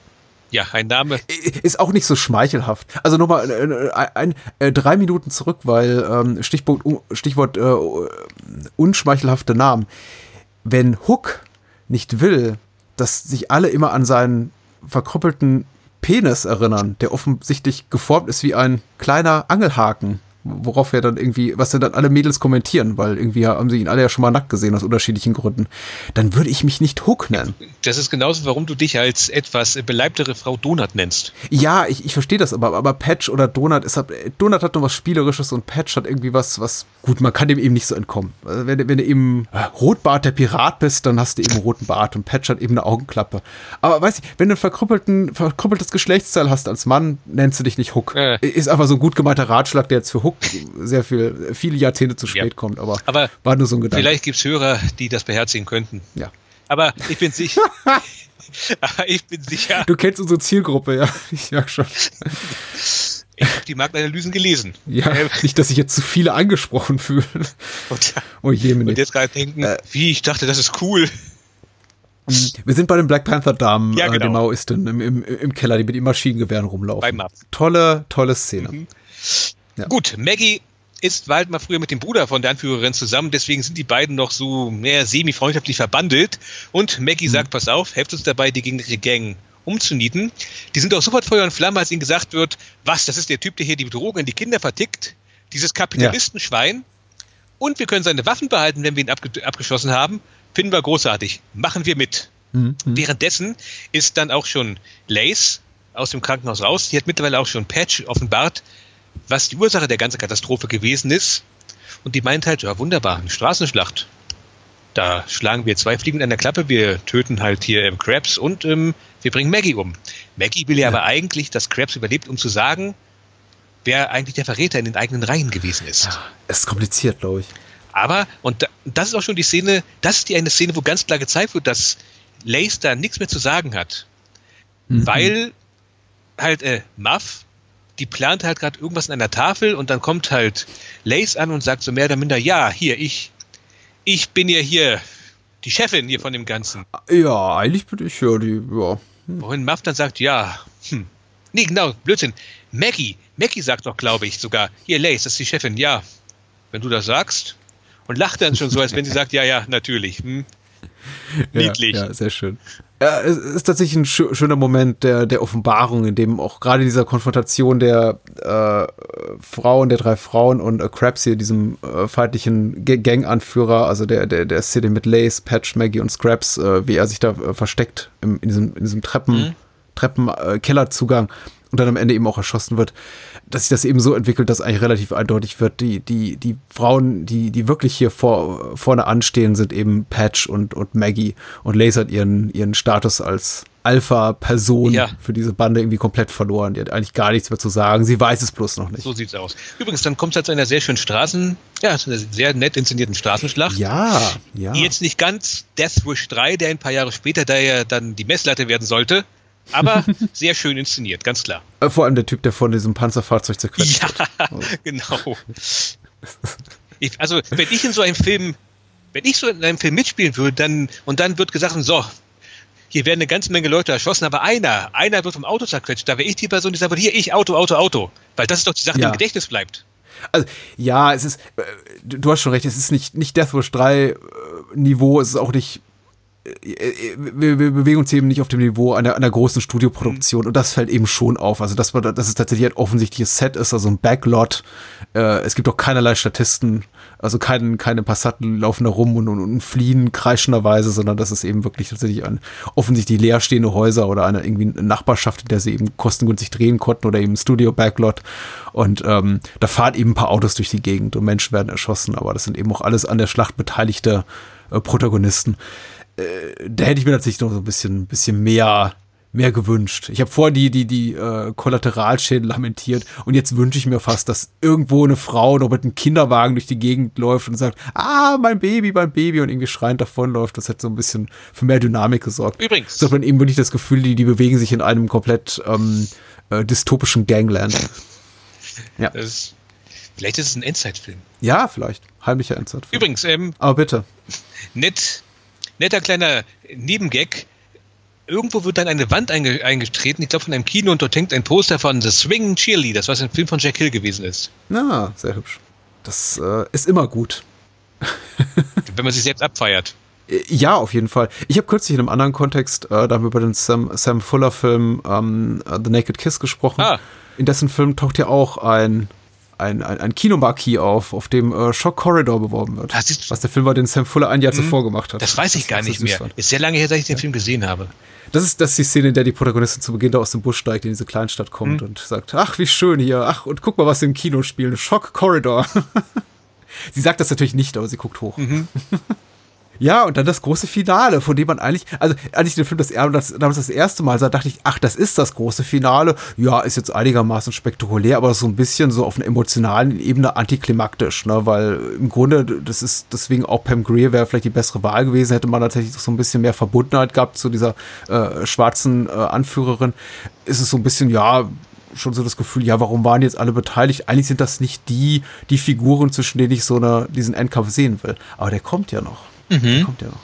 Ja, ein Name. Ist auch nicht so schmeichelhaft. Also nochmal äh, ein, ein, äh, drei Minuten zurück, weil ähm, Stichwort, Stichwort äh, unschmeichelhafte Namen. Wenn Hook nicht will, dass sich alle immer an seinen verkrüppelten Penis erinnern, der offensichtlich geformt ist wie ein kleiner Angelhaken, worauf er dann irgendwie, was dann alle Mädels kommentieren, weil irgendwie haben sie ihn alle ja schon mal nackt gesehen aus unterschiedlichen Gründen, dann würde ich mich nicht Hook nennen. Das ist genauso, warum du dich als etwas beleibtere Frau Donut nennst. Ja, ich, ich verstehe das, aber, aber Patch oder Donut ist halt, Donut hat noch was Spielerisches und Patch hat irgendwie was, was, gut, man kann dem eben nicht so entkommen. Also wenn, du- wenn du eben Rotbart der Pirat bist, dann hast du eben einen roten Bart und Patch hat eben eine Augenklappe. Aber weiß ich, wenn du ein verkrüppeltes Geschlechtsteil hast als Mann, nennst du dich nicht Hook. Äh. Ist einfach so ein gut gemeinter Ratschlag, der jetzt für Hook sehr viel, viele Jahrzehnte zu spät Ja. kommt, aber, Aber war nur so ein Gedanke. Vielleicht gibt es Hörer, die das beherzigen könnten. Ja. Aber ich bin sicher. aber ich bin sicher, Du kennst unsere Zielgruppe, ja. Ich merk schon. ich habe die Marktanalysen gelesen. Ja, Ähm, nicht, dass sich jetzt zu viele angesprochen fühlen. und, Oh je, und jetzt gerade denken, Äh. wie, ich dachte, das ist cool. Wir sind bei den Black Panther Damen, Ja, äh, genau. den Maoisten im, im, im Keller, die mit den Maschinengewehren rumlaufen. Tolle, tolle Szene. Mhm. Ja. Gut, Maggie ist halt mal früher mit dem Bruder von der Anführerin zusammen, deswegen sind die beiden noch so mehr semi-freundschaftlich verbandelt. Und Maggie Mhm. sagt, pass auf, helft uns dabei, die gegnerische Gang umzunieten. Die sind auch sofort Feuer und Flamme, als ihnen gesagt wird, was, das ist der Typ, der hier die Drogen an die Kinder vertickt, dieses Kapitalistenschwein. Und wir können seine Waffen behalten, wenn wir ihn abge abgeschossen haben. Finden wir großartig. Machen wir mit. Mhm. Währenddessen ist dann auch schon Lace aus dem Krankenhaus raus. Die hat mittlerweile auch schon Patch offenbart, was die Ursache der ganzen Katastrophe gewesen ist. Und die meint halt, ja wunderbar, eine Straßenschlacht. Da schlagen wir zwei Fliegen an der Klappe. Wir töten halt hier ähm, Krabs und ähm, wir bringen Maggie um. Maggie will ja, aber eigentlich, dass Krabs überlebt, um zu sagen, wer eigentlich der Verräter in den eigenen Reihen gewesen ist. Es ist kompliziert, glaube ich. Aber, und da, das ist auch schon die Szene, das ist die eine Szene, wo ganz klar gezeigt wird, dass Lace da nichts mehr zu sagen hat. Mhm. Weil halt äh, Muff, die plant halt gerade irgendwas an einer Tafel und dann kommt halt Lace an und sagt so mehr oder minder, ja, hier, ich, ich bin ja hier die Chefin hier von dem Ganzen. Ja, eigentlich bin ich ja die, ja. Wohin Muff dann sagt, ja, hm. Nee, genau, Blödsinn. Maggie, Maggie sagt doch, glaube ich, sogar, hier, Lace, das ist die Chefin, ja. Wenn du das sagst. und lacht dann schon so, als wenn sie sagt, ja, ja, natürlich. Hm. Niedlich. Ja, ja, sehr schön. Ja, es ist tatsächlich ein schöner Moment der, der Offenbarung, in dem auch gerade dieser Konfrontation der äh, Frauen, der drei Frauen und äh, Krabs hier, diesem äh, feindlichen Gang-Anführer, also der, der, der Szene mit Lace, Patch, Maggie und Scraps, äh, wie er sich da äh, versteckt im, in diesem, in diesem Treppen, mhm. Treppen-Kellerzugang und dann am Ende eben auch erschossen wird, dass sich das eben so entwickelt, dass eigentlich relativ eindeutig wird, die, die, die Frauen, die, die wirklich hier vor, vorne anstehen, sind eben Patch und, und Maggie und Laser hat ihren, ihren Status als Alpha-Person ja. für diese Bande irgendwie komplett verloren. Die hat eigentlich gar nichts mehr zu sagen. Sie weiß es bloß noch nicht. So sieht's aus. Übrigens, dann kommt es halt zu einer sehr schönen Straßen, ja, zu einer sehr nett inszenierten Straßenschlacht. Ja, ja. Jetzt nicht ganz Death Wish 3, der ein paar Jahre später, da ja dann die Messlatte werden sollte, aber sehr schön inszeniert, ganz klar. Äh, vor allem der Typ, der von diesem Panzerfahrzeug zerquetscht ja, wird. genau. Ich, also, wenn ich in so einem Film, wenn ich so in einem Film mitspielen würde, dann, und dann wird gesagt, so, hier werden eine ganze Menge Leute erschossen, aber einer, einer wird vom Auto zerquetscht. Da wäre ich die Person, die sagt, hier, ich, Auto, Auto, Auto. Weil das ist doch die Sache, die im Gedächtnis bleibt. Also, ja, es ist, äh, du hast schon recht, es ist nicht, nicht Death Wish 3 äh, Niveau, es ist auch nicht wir, wir, bewegen uns eben nicht auf dem Niveau einer, einer großen Studioproduktion und das fällt eben schon auf. Also, dass, man, dass es tatsächlich ein offensichtliches Set ist, also ein Backlot. Äh, es gibt auch keinerlei Statisten, also kein, keine Passanten laufen da rum und, und, und fliehen kreischenderweise, sondern das ist eben wirklich tatsächlich ein offensichtlich leerstehende Häuser oder eine irgendwie eine Nachbarschaft, in der sie eben kostengünstig drehen konnten oder eben Studio-Backlot. Und ähm, da fahren eben ein paar Autos durch die Gegend und Menschen werden erschossen, aber das sind eben auch alles an der Schlacht beteiligte äh, Protagonisten. Äh, da hätte ich mir tatsächlich noch so ein bisschen, bisschen mehr, mehr gewünscht. Ich habe vorher die, die, die äh, Kollateralschäden lamentiert und jetzt wünsche ich mir fast, dass irgendwo eine Frau noch mit einem Kinderwagen durch die Gegend läuft und sagt, ah, mein Baby, mein Baby und irgendwie schreiend davonläuft. Das hätte so ein bisschen für mehr Dynamik gesorgt. Übrigens. So hat man eben wirklich das Gefühl, die, die bewegen sich in einem komplett ähm, äh, dystopischen Gangland. Ja. Das, vielleicht ist es ein Endzeitfilm. Ja, vielleicht. Heimlicher Endzeitfilm. Übrigens, ähm, aber bitte. Nett netter kleiner Nebengag. Irgendwo wird dann eine Wand einge eingetreten, ich glaube von einem Kino, und dort hängt ein Poster von The Swing Cheerleaders, was ein Film von Jack Hill gewesen ist. Na, sehr hübsch. Das äh, ist immer gut. Wenn man sich selbst abfeiert. Äh, ja, auf jeden Fall. Ich habe kürzlich in einem anderen Kontext, äh, da haben wir über den Sam, Sam Fuller-Film ähm, The Naked Kiss gesprochen. Ah. In dessen Film taucht ja auch ein ein, ein, ein Kinomarquis auf, auf dem äh, Shock Corridor beworben wird. Das ist, was der Film war, den Sam Fuller ein Jahr mhm. zuvor gemacht hat. Das weiß ich das, gar nicht mehr. Ist sehr lange her, dass ich den ja. Film gesehen habe. Das ist, das ist die Szene, in der die Protagonistin zu Beginn da aus dem Bus steigt, in diese Kleinstadt kommt mhm. und sagt, ach, wie schön hier, ach, und guck mal, was sie im Kino spielen. Shock Corridor. sie sagt das natürlich nicht, aber sie guckt hoch. Mhm. Ja, und dann das große Finale, von dem man eigentlich, also als ich den Film das, das, damals das erste Mal sah, dachte ich, ach, das ist das große Finale. Ja, ist jetzt einigermaßen spektakulär, aber so ein bisschen so auf einer emotionalen Ebene antiklimaktisch, ne? Weil im Grunde, das ist deswegen auch Pam Greer wäre vielleicht die bessere Wahl gewesen, hätte man tatsächlich so ein bisschen mehr Verbundenheit gehabt zu dieser äh, schwarzen äh, Anführerin. Ist es so ein bisschen, ja, schon so das Gefühl, ja, warum waren jetzt alle beteiligt? Eigentlich sind das nicht die, die Figuren, zwischen denen ich so eine, diesen Endkampf sehen will. Aber der kommt ja noch. Mhm. Der kommt ja noch.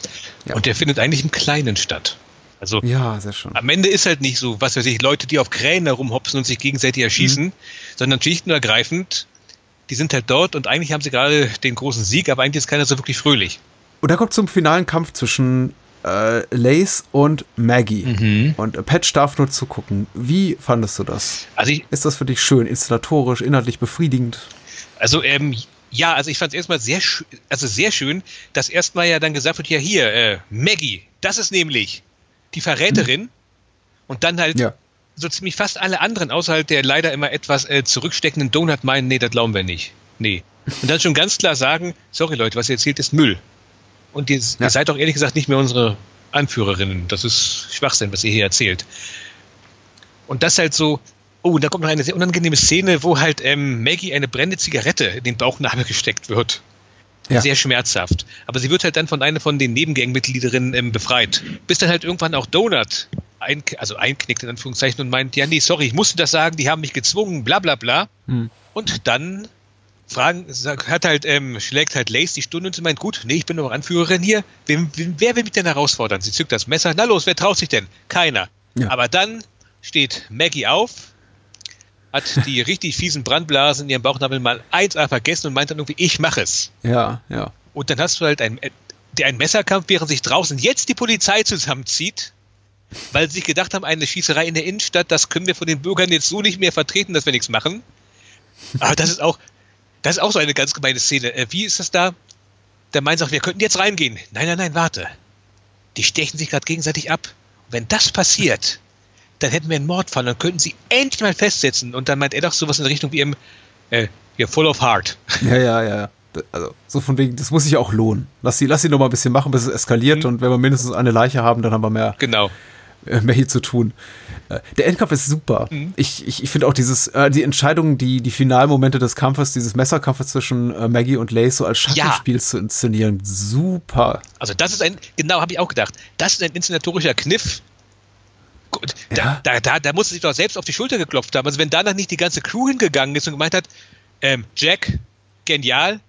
Ja. Und der findet eigentlich im Kleinen statt. Also ja, sehr schön. am Ende ist halt nicht so, was weiß ich, Leute, die auf Krähen herumhopsen und sich gegenseitig erschießen, mhm. sondern schlicht und ergreifend, die sind halt dort und eigentlich haben sie gerade den großen Sieg, aber eigentlich ist keiner so wirklich fröhlich. Und da kommt zum finalen Kampf zwischen äh, Lace und Maggie. Mhm. Und Patch darf nur zugucken. Wie fandest du das? Also ich, ist das für dich schön, installatorisch, inhaltlich befriedigend? Also ähm, ja, also ich fand es erstmal sehr, also sehr schön, dass erstmal ja dann gesagt wird, ja hier, äh, Maggie, das ist nämlich die Verräterin hm. und dann halt ja. so ziemlich fast alle anderen, außerhalb der leider immer etwas äh, zurücksteckenden Donut meinen, nee, das glauben wir nicht. Nee. Und dann schon ganz klar sagen, sorry Leute, was ihr erzählt, ist Müll. Und ihr, ja. ihr seid doch ehrlich gesagt nicht mehr unsere Anführerinnen. Das ist Schwachsinn, was ihr hier erzählt. Und das halt so, Oh, da kommt noch eine sehr unangenehme Szene, wo halt ähm, Maggie eine brennende Zigarette in den Bauchnabel gesteckt wird. Ja. Sehr schmerzhaft. Aber sie wird halt dann von einer von den Nebengangmitgliederinnen ähm, befreit. Bis dann halt irgendwann auch Donut ein, also einknickt in Anführungszeichen und meint, ja, nee, sorry, ich musste das sagen, die haben mich gezwungen, bla bla bla. Hm. Und dann fragen, hat halt, ähm, schlägt halt Lace die Stunde und sie meint, gut, nee, ich bin noch Anführerin hier. Wer, wer will mich denn herausfordern? Sie zückt das Messer. Na los, wer traut sich denn? Keiner. Ja. Aber dann steht Maggie auf, hat die richtig fiesen Brandblasen in ihrem Bauchnabel mal 1A vergessen und meint dann irgendwie, ich mache es. Ja, ja. Und dann hast du halt ein, der ein Messerkampf, während sich draußen jetzt die Polizei zusammenzieht, weil sie sich gedacht haben, eine Schießerei in der Innenstadt, das können wir von den Bürgern jetzt so nicht mehr vertreten, dass wir nichts machen. Aber das ist auch, das ist auch so eine ganz gemeine Szene. Äh, wie ist das da? Der Mann sagt, wir könnten jetzt reingehen. Nein, nein, nein, warte. Die stechen sich gerade gegenseitig ab. Und wenn das passiert, dann hätten wir einen Mordfall, dann könnten sie endlich mal festsetzen. Und dann meint er doch sowas in der Richtung wie im, äh, you're full of heart. Ja, ja, ja. Also, so von wegen, das muss sich auch lohnen. Lass sie, lass sie noch mal ein bisschen machen, bis es eskaliert. Mhm. Und wenn wir mindestens eine Leiche haben, dann haben wir mehr. Genau. Äh, mehr hier zu tun. Äh, der Endkampf ist super. Mhm. Ich, ich, ich finde auch dieses, äh, die Entscheidung, die, die Finalmomente des Kampfes, dieses Messerkampfes zwischen äh, Maggie und Lace so als Schattenspiel ja. zu inszenieren, super. Also das ist ein, genau, habe ich auch gedacht, das ist ein inszenatorischer Kniff. Gut, ja. da, da, da, da muss sich doch selbst auf die Schulter geklopft haben. Also wenn danach nicht die ganze Crew hingegangen ist und gemeint hat, ähm, Jack, genial,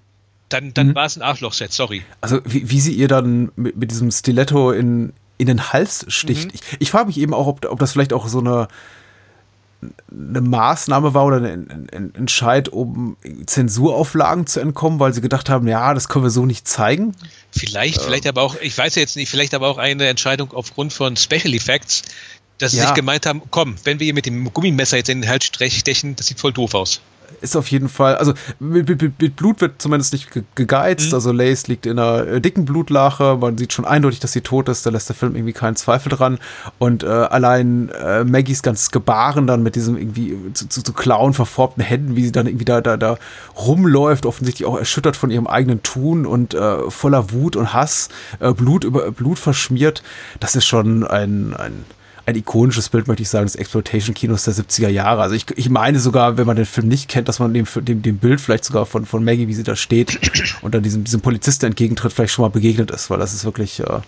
dann, dann mhm. war es ein Arschloch-Set, sorry. Also wie, wie sie ihr dann mit, mit diesem Stiletto in, in den Hals sticht. Mhm. Ich, ich frage mich eben auch, ob, ob das vielleicht auch so eine, eine Maßnahme war oder ein, ein Entscheid, um Zensurauflagen zu entkommen, weil sie gedacht haben, ja, das können wir so nicht zeigen. Vielleicht, äh, vielleicht aber auch, ich weiß jetzt nicht, vielleicht aber auch eine Entscheidung aufgrund von Special Effects, dass sie ja. sich gemeint haben, komm, wenn wir hier mit dem Gummimesser jetzt in den Hals stechen, das sieht voll doof aus ist auf jeden Fall, also mit, mit, mit Blut wird zumindest nicht gegeizt. Mhm. Also Lace liegt in einer äh, dicken Blutlache. Man sieht schon eindeutig, dass sie tot ist. Da lässt der Film irgendwie keinen Zweifel dran. Und äh, allein äh, Maggies ganz Gebaren dann mit diesem irgendwie zu, zu, zu Klauen verformten Händen, wie sie dann irgendwie da, da, da rumläuft, offensichtlich auch erschüttert von ihrem eigenen Tun und äh, voller Wut und Hass, äh, Blut über Blut verschmiert. Das ist schon ein, ein ein ikonisches Bild, möchte ich sagen, des Exploitation-Kinos der 70er Jahre. Also ich, ich meine sogar, wenn man den Film nicht kennt, dass man dem, dem, dem Bild vielleicht sogar von, von Maggie, wie sie da steht und dann diesem, diesem Polizisten entgegentritt, vielleicht schon mal begegnet ist, weil das ist wirklich, äh,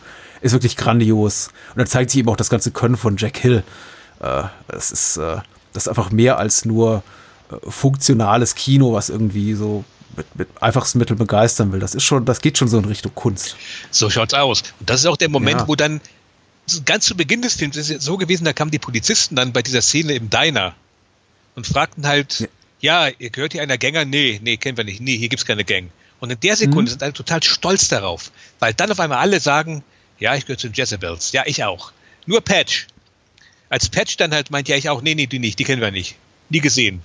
ist wirklich grandios. Und dann zeigt sich eben auch das ganze Können von Jack Hill. Äh, das ist, äh, das ist einfach mehr als nur äh, funktionales Kino, was irgendwie so mit, mit einfachsten Mitteln begeistern will. Das ist schon, das geht schon so in Richtung Kunst. So schaut's aus. Und das ist auch der Moment, ja. wo dann ganz zu Beginn des Films ist es so gewesen, da kamen die Polizisten dann bei dieser Szene im Diner und fragten halt, ja, ja ihr gehört hier einer Gänger? Nee, nee, kennen wir nicht. Nee, hier gibt's keine Gang. Und in der Sekunde mhm. sind alle total stolz darauf, weil dann auf einmal alle sagen, ja, ich gehöre zu den Jezebels. Ja, ich auch. Nur Patch. Als Patch dann halt meint, ja, ich auch, nee, nee, die nicht, die kennen wir nicht. Nie gesehen.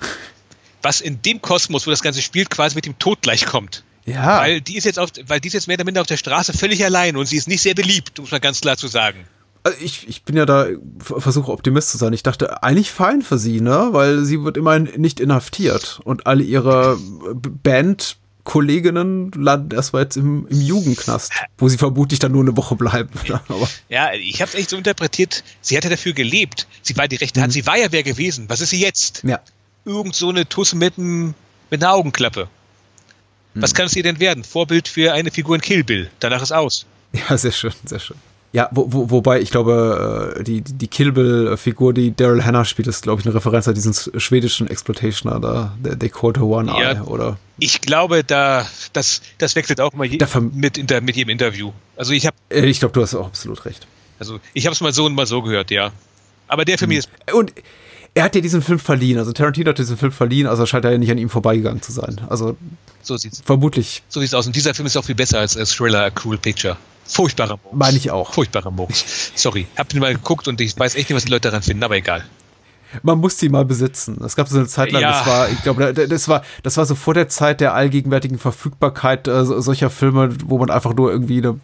Was in dem Kosmos, wo das Ganze spielt, quasi mit dem Tod gleichkommt. Ja. Weil die ist jetzt auf, weil die ist jetzt mehr oder minder auf der Straße völlig allein und sie ist nicht sehr beliebt, muss man ganz klar zu sagen also ich, ich bin ja da, versuche Optimist zu sein. Ich dachte, eigentlich fein für sie, ne? Weil sie wird immerhin nicht inhaftiert und alle ihre Band Kolleginnen landen erstmal jetzt im, im Jugendknast, wo sie vermutlich dann nur eine Woche bleiben. Aber ja, ich habe es echt so interpretiert, sie hatte dafür gelebt. Sie war die rechte Hand, mhm. sie war ja wer gewesen. Was ist sie jetzt? Ja. Irgend so eine Tusse mit, mit einer Augenklappe. Mhm. Was kann es ihr denn werden? Vorbild für eine Figur in Kill Bill. Danach ist aus. Ja, sehr schön, sehr schön. Ja, wo, wo, wobei ich glaube, äh, die, die Kill Bill-Figur, die Daryl Hannah spielt, ist, glaube ich, eine Referenz an diesen schwedischen Exploitationer da, der Dakota One Eye, ja, oder? Ich glaube, da, das, das wechselt auch mal je, mit, inter, mit jedem Interview. Also ich habe. Äh, ich glaube, du hast auch absolut recht. Also ich habe es mal so und mal so gehört, ja. Aber der für mich hm. ist. Und er hat ja diesen Film verliehen, also Tarantino hat diesen Film verliehen, also scheint er ja nicht an ihm vorbeigegangen zu sein. Also so sieht's. Vermutlich. So sieht's aus. Und dieser Film ist auch viel besser als, als Thriller A Cruel Picture. Furchtbarer Murks. Meine ich auch. Furchtbarer Murks. Sorry. Hab den mal geguckt und ich weiß echt nicht, was die Leute daran finden, aber egal man muss die mal besitzen. Es gab so eine Zeit lang, ja. das war, ich glaube, das war, das war so vor der Zeit der allgegenwärtigen Verfügbarkeit äh, solcher Filme, wo man einfach nur irgendwie eine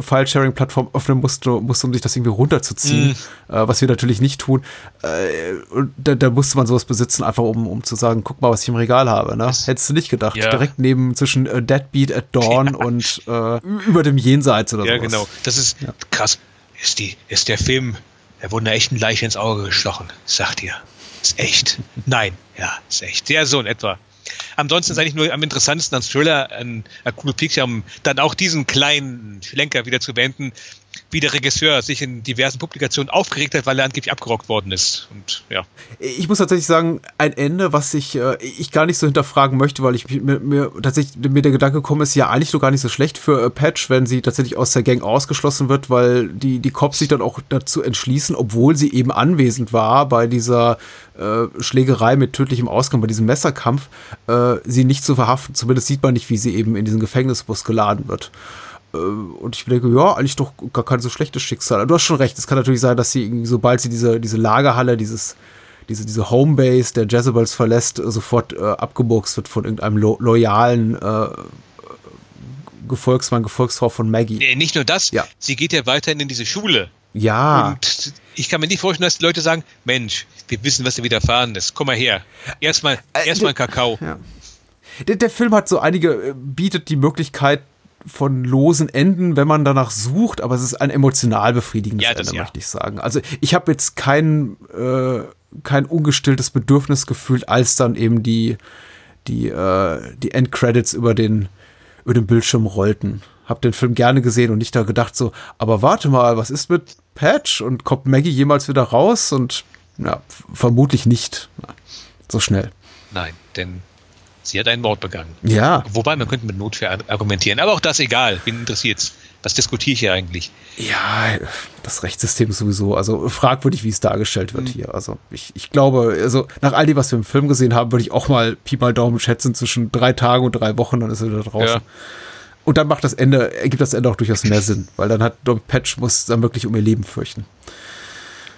File-Sharing-Plattform öffnen musste, musste, um sich das irgendwie runterzuziehen, mm. äh, was wir natürlich nicht tun. Äh, und da, da, musste man sowas besitzen, einfach um, um zu sagen, guck mal, was ich im Regal habe. Ne? Hättest du nicht gedacht. Ja. Direkt neben zwischen äh, Deadbeat at Dawn ja. und äh, über dem Jenseits oder so. Ja, sowas. genau. Das ist krass. Ist, die, ist der Film er wurde einer echten Leiche ins Auge gestochen, sagt ihr. Ist echt. Nein, ja, ist echt. Ja, so in etwa. Ansonsten ist eigentlich nur am interessantesten an Thriller, an A Cool um dann auch diesen kleinen Schlenker wieder zu beenden. Wie der Regisseur sich in diversen Publikationen aufgeregt hat, weil er angeblich abgerockt worden ist. Und ja. Ich muss tatsächlich sagen, ein Ende, was ich, äh, ich gar nicht so hinterfragen möchte, weil ich mir, mir tatsächlich mir der Gedanke gekommen ist, ja, eigentlich doch gar nicht so schlecht für äh, Patch, wenn sie tatsächlich aus der Gang ausgeschlossen wird, weil die, die Cops sich dann auch dazu entschließen, obwohl sie eben anwesend war bei dieser äh, Schlägerei mit tödlichem Ausgang, bei diesem Messerkampf, äh, sie nicht zu verhaften. Zumindest sieht man nicht, wie sie eben in diesen Gefängnisbus geladen wird. Äh, und ich denke, ja, eigentlich doch gar kein so schlechtes Schicksal. Du hast schon recht, es kann natürlich sein, dass sie, sobald sie diese, diese Lagerhalle, dieses, diese, diese Homebase der Jezebels verlässt, sofort äh, abgeburkst wird von irgendeinem lo loyalen äh, Gefolgsmann, Gefolgsfrau von Maggie. Nee, nicht nur das, ja. sie geht ja weiterhin in diese Schule. Ja. Und ich kann mir nicht vorstellen, dass die Leute sagen, Mensch, wir wissen, was dir widerfahren ist. Komm mal her. Erstmal äh, erstmal Kakao. Ja. Der, der Film hat so einige, bietet die Möglichkeit, von losen Enden, wenn man danach sucht, aber es ist ein emotional befriedigendes ja, Ende, ja. möchte ich sagen. Also ich habe jetzt kein, äh, kein ungestilltes Bedürfnis gefühlt, als dann eben die, die, äh, die Endcredits über den, über den Bildschirm rollten. Hab den Film gerne gesehen und nicht da gedacht so, aber warte mal, was ist mit Patch und kommt Maggie jemals wieder raus? Und ja, vermutlich nicht. So schnell. Nein, denn sie hat einen Mord begangen. Ja. Wobei, man könnte mit Notwehr argumentieren. Aber auch das egal. Wen interessiert's? Was diskutiere ich hier eigentlich? Ja, das Rechtssystem sowieso, also fragwürdig, wie es dargestellt wird mhm. hier. Also ich, ich glaube, also nach all dem, was wir im Film gesehen haben, würde ich auch mal Pi mal Daumen schätzen, zwischen drei Tagen und drei Wochen, dann ist er da draußen. Ja. Und dann macht das Ende, ergibt das Ende auch durchaus mehr Sinn, weil dann hat Dom Patch muss dann wirklich um ihr Leben fürchten.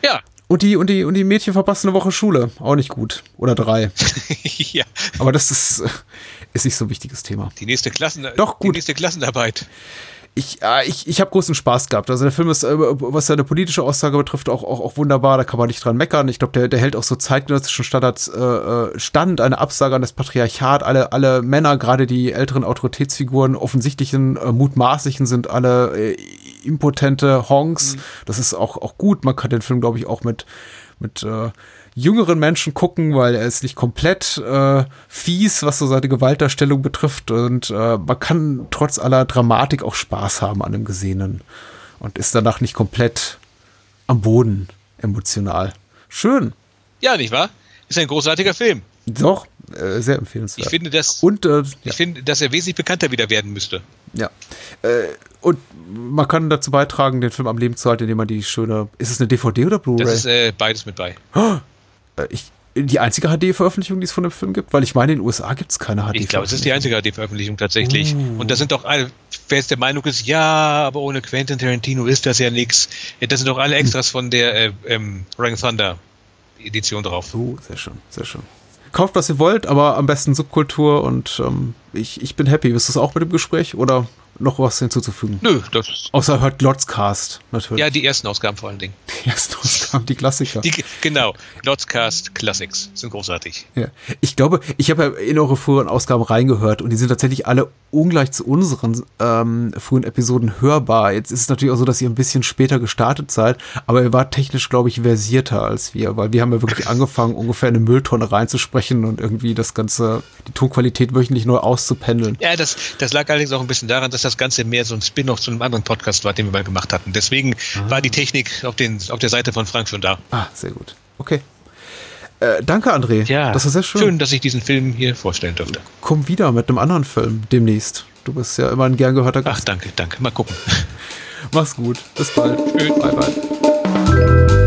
Ja. Und die, und die, und die Mädchen verpassen eine Woche Schule. Auch nicht gut. Oder drei. ja. Aber das ist, ist nicht so ein wichtiges Thema. Die nächste Klassen, Doch, gut. Die nächste Klassenarbeit ich, äh, ich, ich habe großen Spaß gehabt. Also der Film ist, äh, was seine politische Aussage betrifft, auch, auch, auch wunderbar. Da kann man nicht dran meckern. Ich glaube, der, der hält auch so zeitgenössischen Standards äh, äh, stand. Eine Absage an das Patriarchat. Alle, alle Männer, gerade die älteren Autoritätsfiguren, offensichtlichen, äh, mutmaßlichen, sind alle äh, impotente Honks. Mhm. Das ist auch, auch gut. Man kann den Film, glaube ich, auch mit, mit äh, jüngeren Menschen gucken, weil er ist nicht komplett äh, fies, was so seine Gewaltdarstellung betrifft. Und äh, man kann trotz aller Dramatik auch Spaß haben an dem Gesehenen und ist danach nicht komplett am Boden emotional. Schön. Ja, nicht wahr? Ist ein großartiger Film. Doch, äh, sehr empfehlenswert. Ich finde, dass, und, äh, ich ja. finde, dass er wesentlich bekannter wieder werden müsste. Ja. Äh, und man kann dazu beitragen, den Film am Leben zu halten, indem man die schöne. Ist es eine DVD oder Blu-ray? Das ist äh, beides mit bei. Oh, ich, die einzige HD-Veröffentlichung, die es von dem Film gibt? Weil ich meine, in den USA gibt es keine HD-Veröffentlichung. Ich glaube, es ist die einzige HD-Veröffentlichung tatsächlich. Uh. Und da sind doch alle, wer jetzt der Meinung ist, ja, aber ohne Quentin Tarantino ist das ja nichts. Das sind doch alle Extras hm. von der äh, ähm, Ring Thunder Edition drauf. Oh, sehr schön, sehr schön. Kauft, was ihr wollt, aber am besten Subkultur und ähm, ich, ich bin happy. Bist du es auch mit dem Gespräch oder noch was hinzuzufügen? Nö, das. Außer hört Glotzcast, natürlich. Ja, die ersten Ausgaben vor allen Dingen. Die ersten Ausgaben, die Klassiker. Die, genau, Glotzcast Classics sind großartig. Ja. Ich glaube, ich habe ja in eure früheren Ausgaben reingehört und die sind tatsächlich alle ungleich zu unseren ähm, frühen Episoden hörbar. Jetzt ist es natürlich auch so, dass ihr ein bisschen später gestartet seid, aber ihr wart technisch, glaube ich, versierter als wir, weil wir haben ja wirklich angefangen, ungefähr eine Mülltonne reinzusprechen und irgendwie das Ganze, die Tonqualität wöchentlich neu auszupendeln. Ja, das, das lag allerdings auch ein bisschen daran, dass das Ganze mehr so ein Spin-off zu einem anderen Podcast war, den wir mal gemacht hatten. Deswegen ah. war die Technik auf, den, auf der Seite von Frank schon da. Ah, sehr gut. Okay. Äh, danke, André. Ja, das ist sehr schön. Schön, dass ich diesen Film hier vorstellen durfte. Komm wieder mit einem anderen Film demnächst. Du bist ja immer ein gern gehörter Gast. Ach, danke, danke. Mal gucken. Mach's gut. Bis bald. Schön. Bye, bye.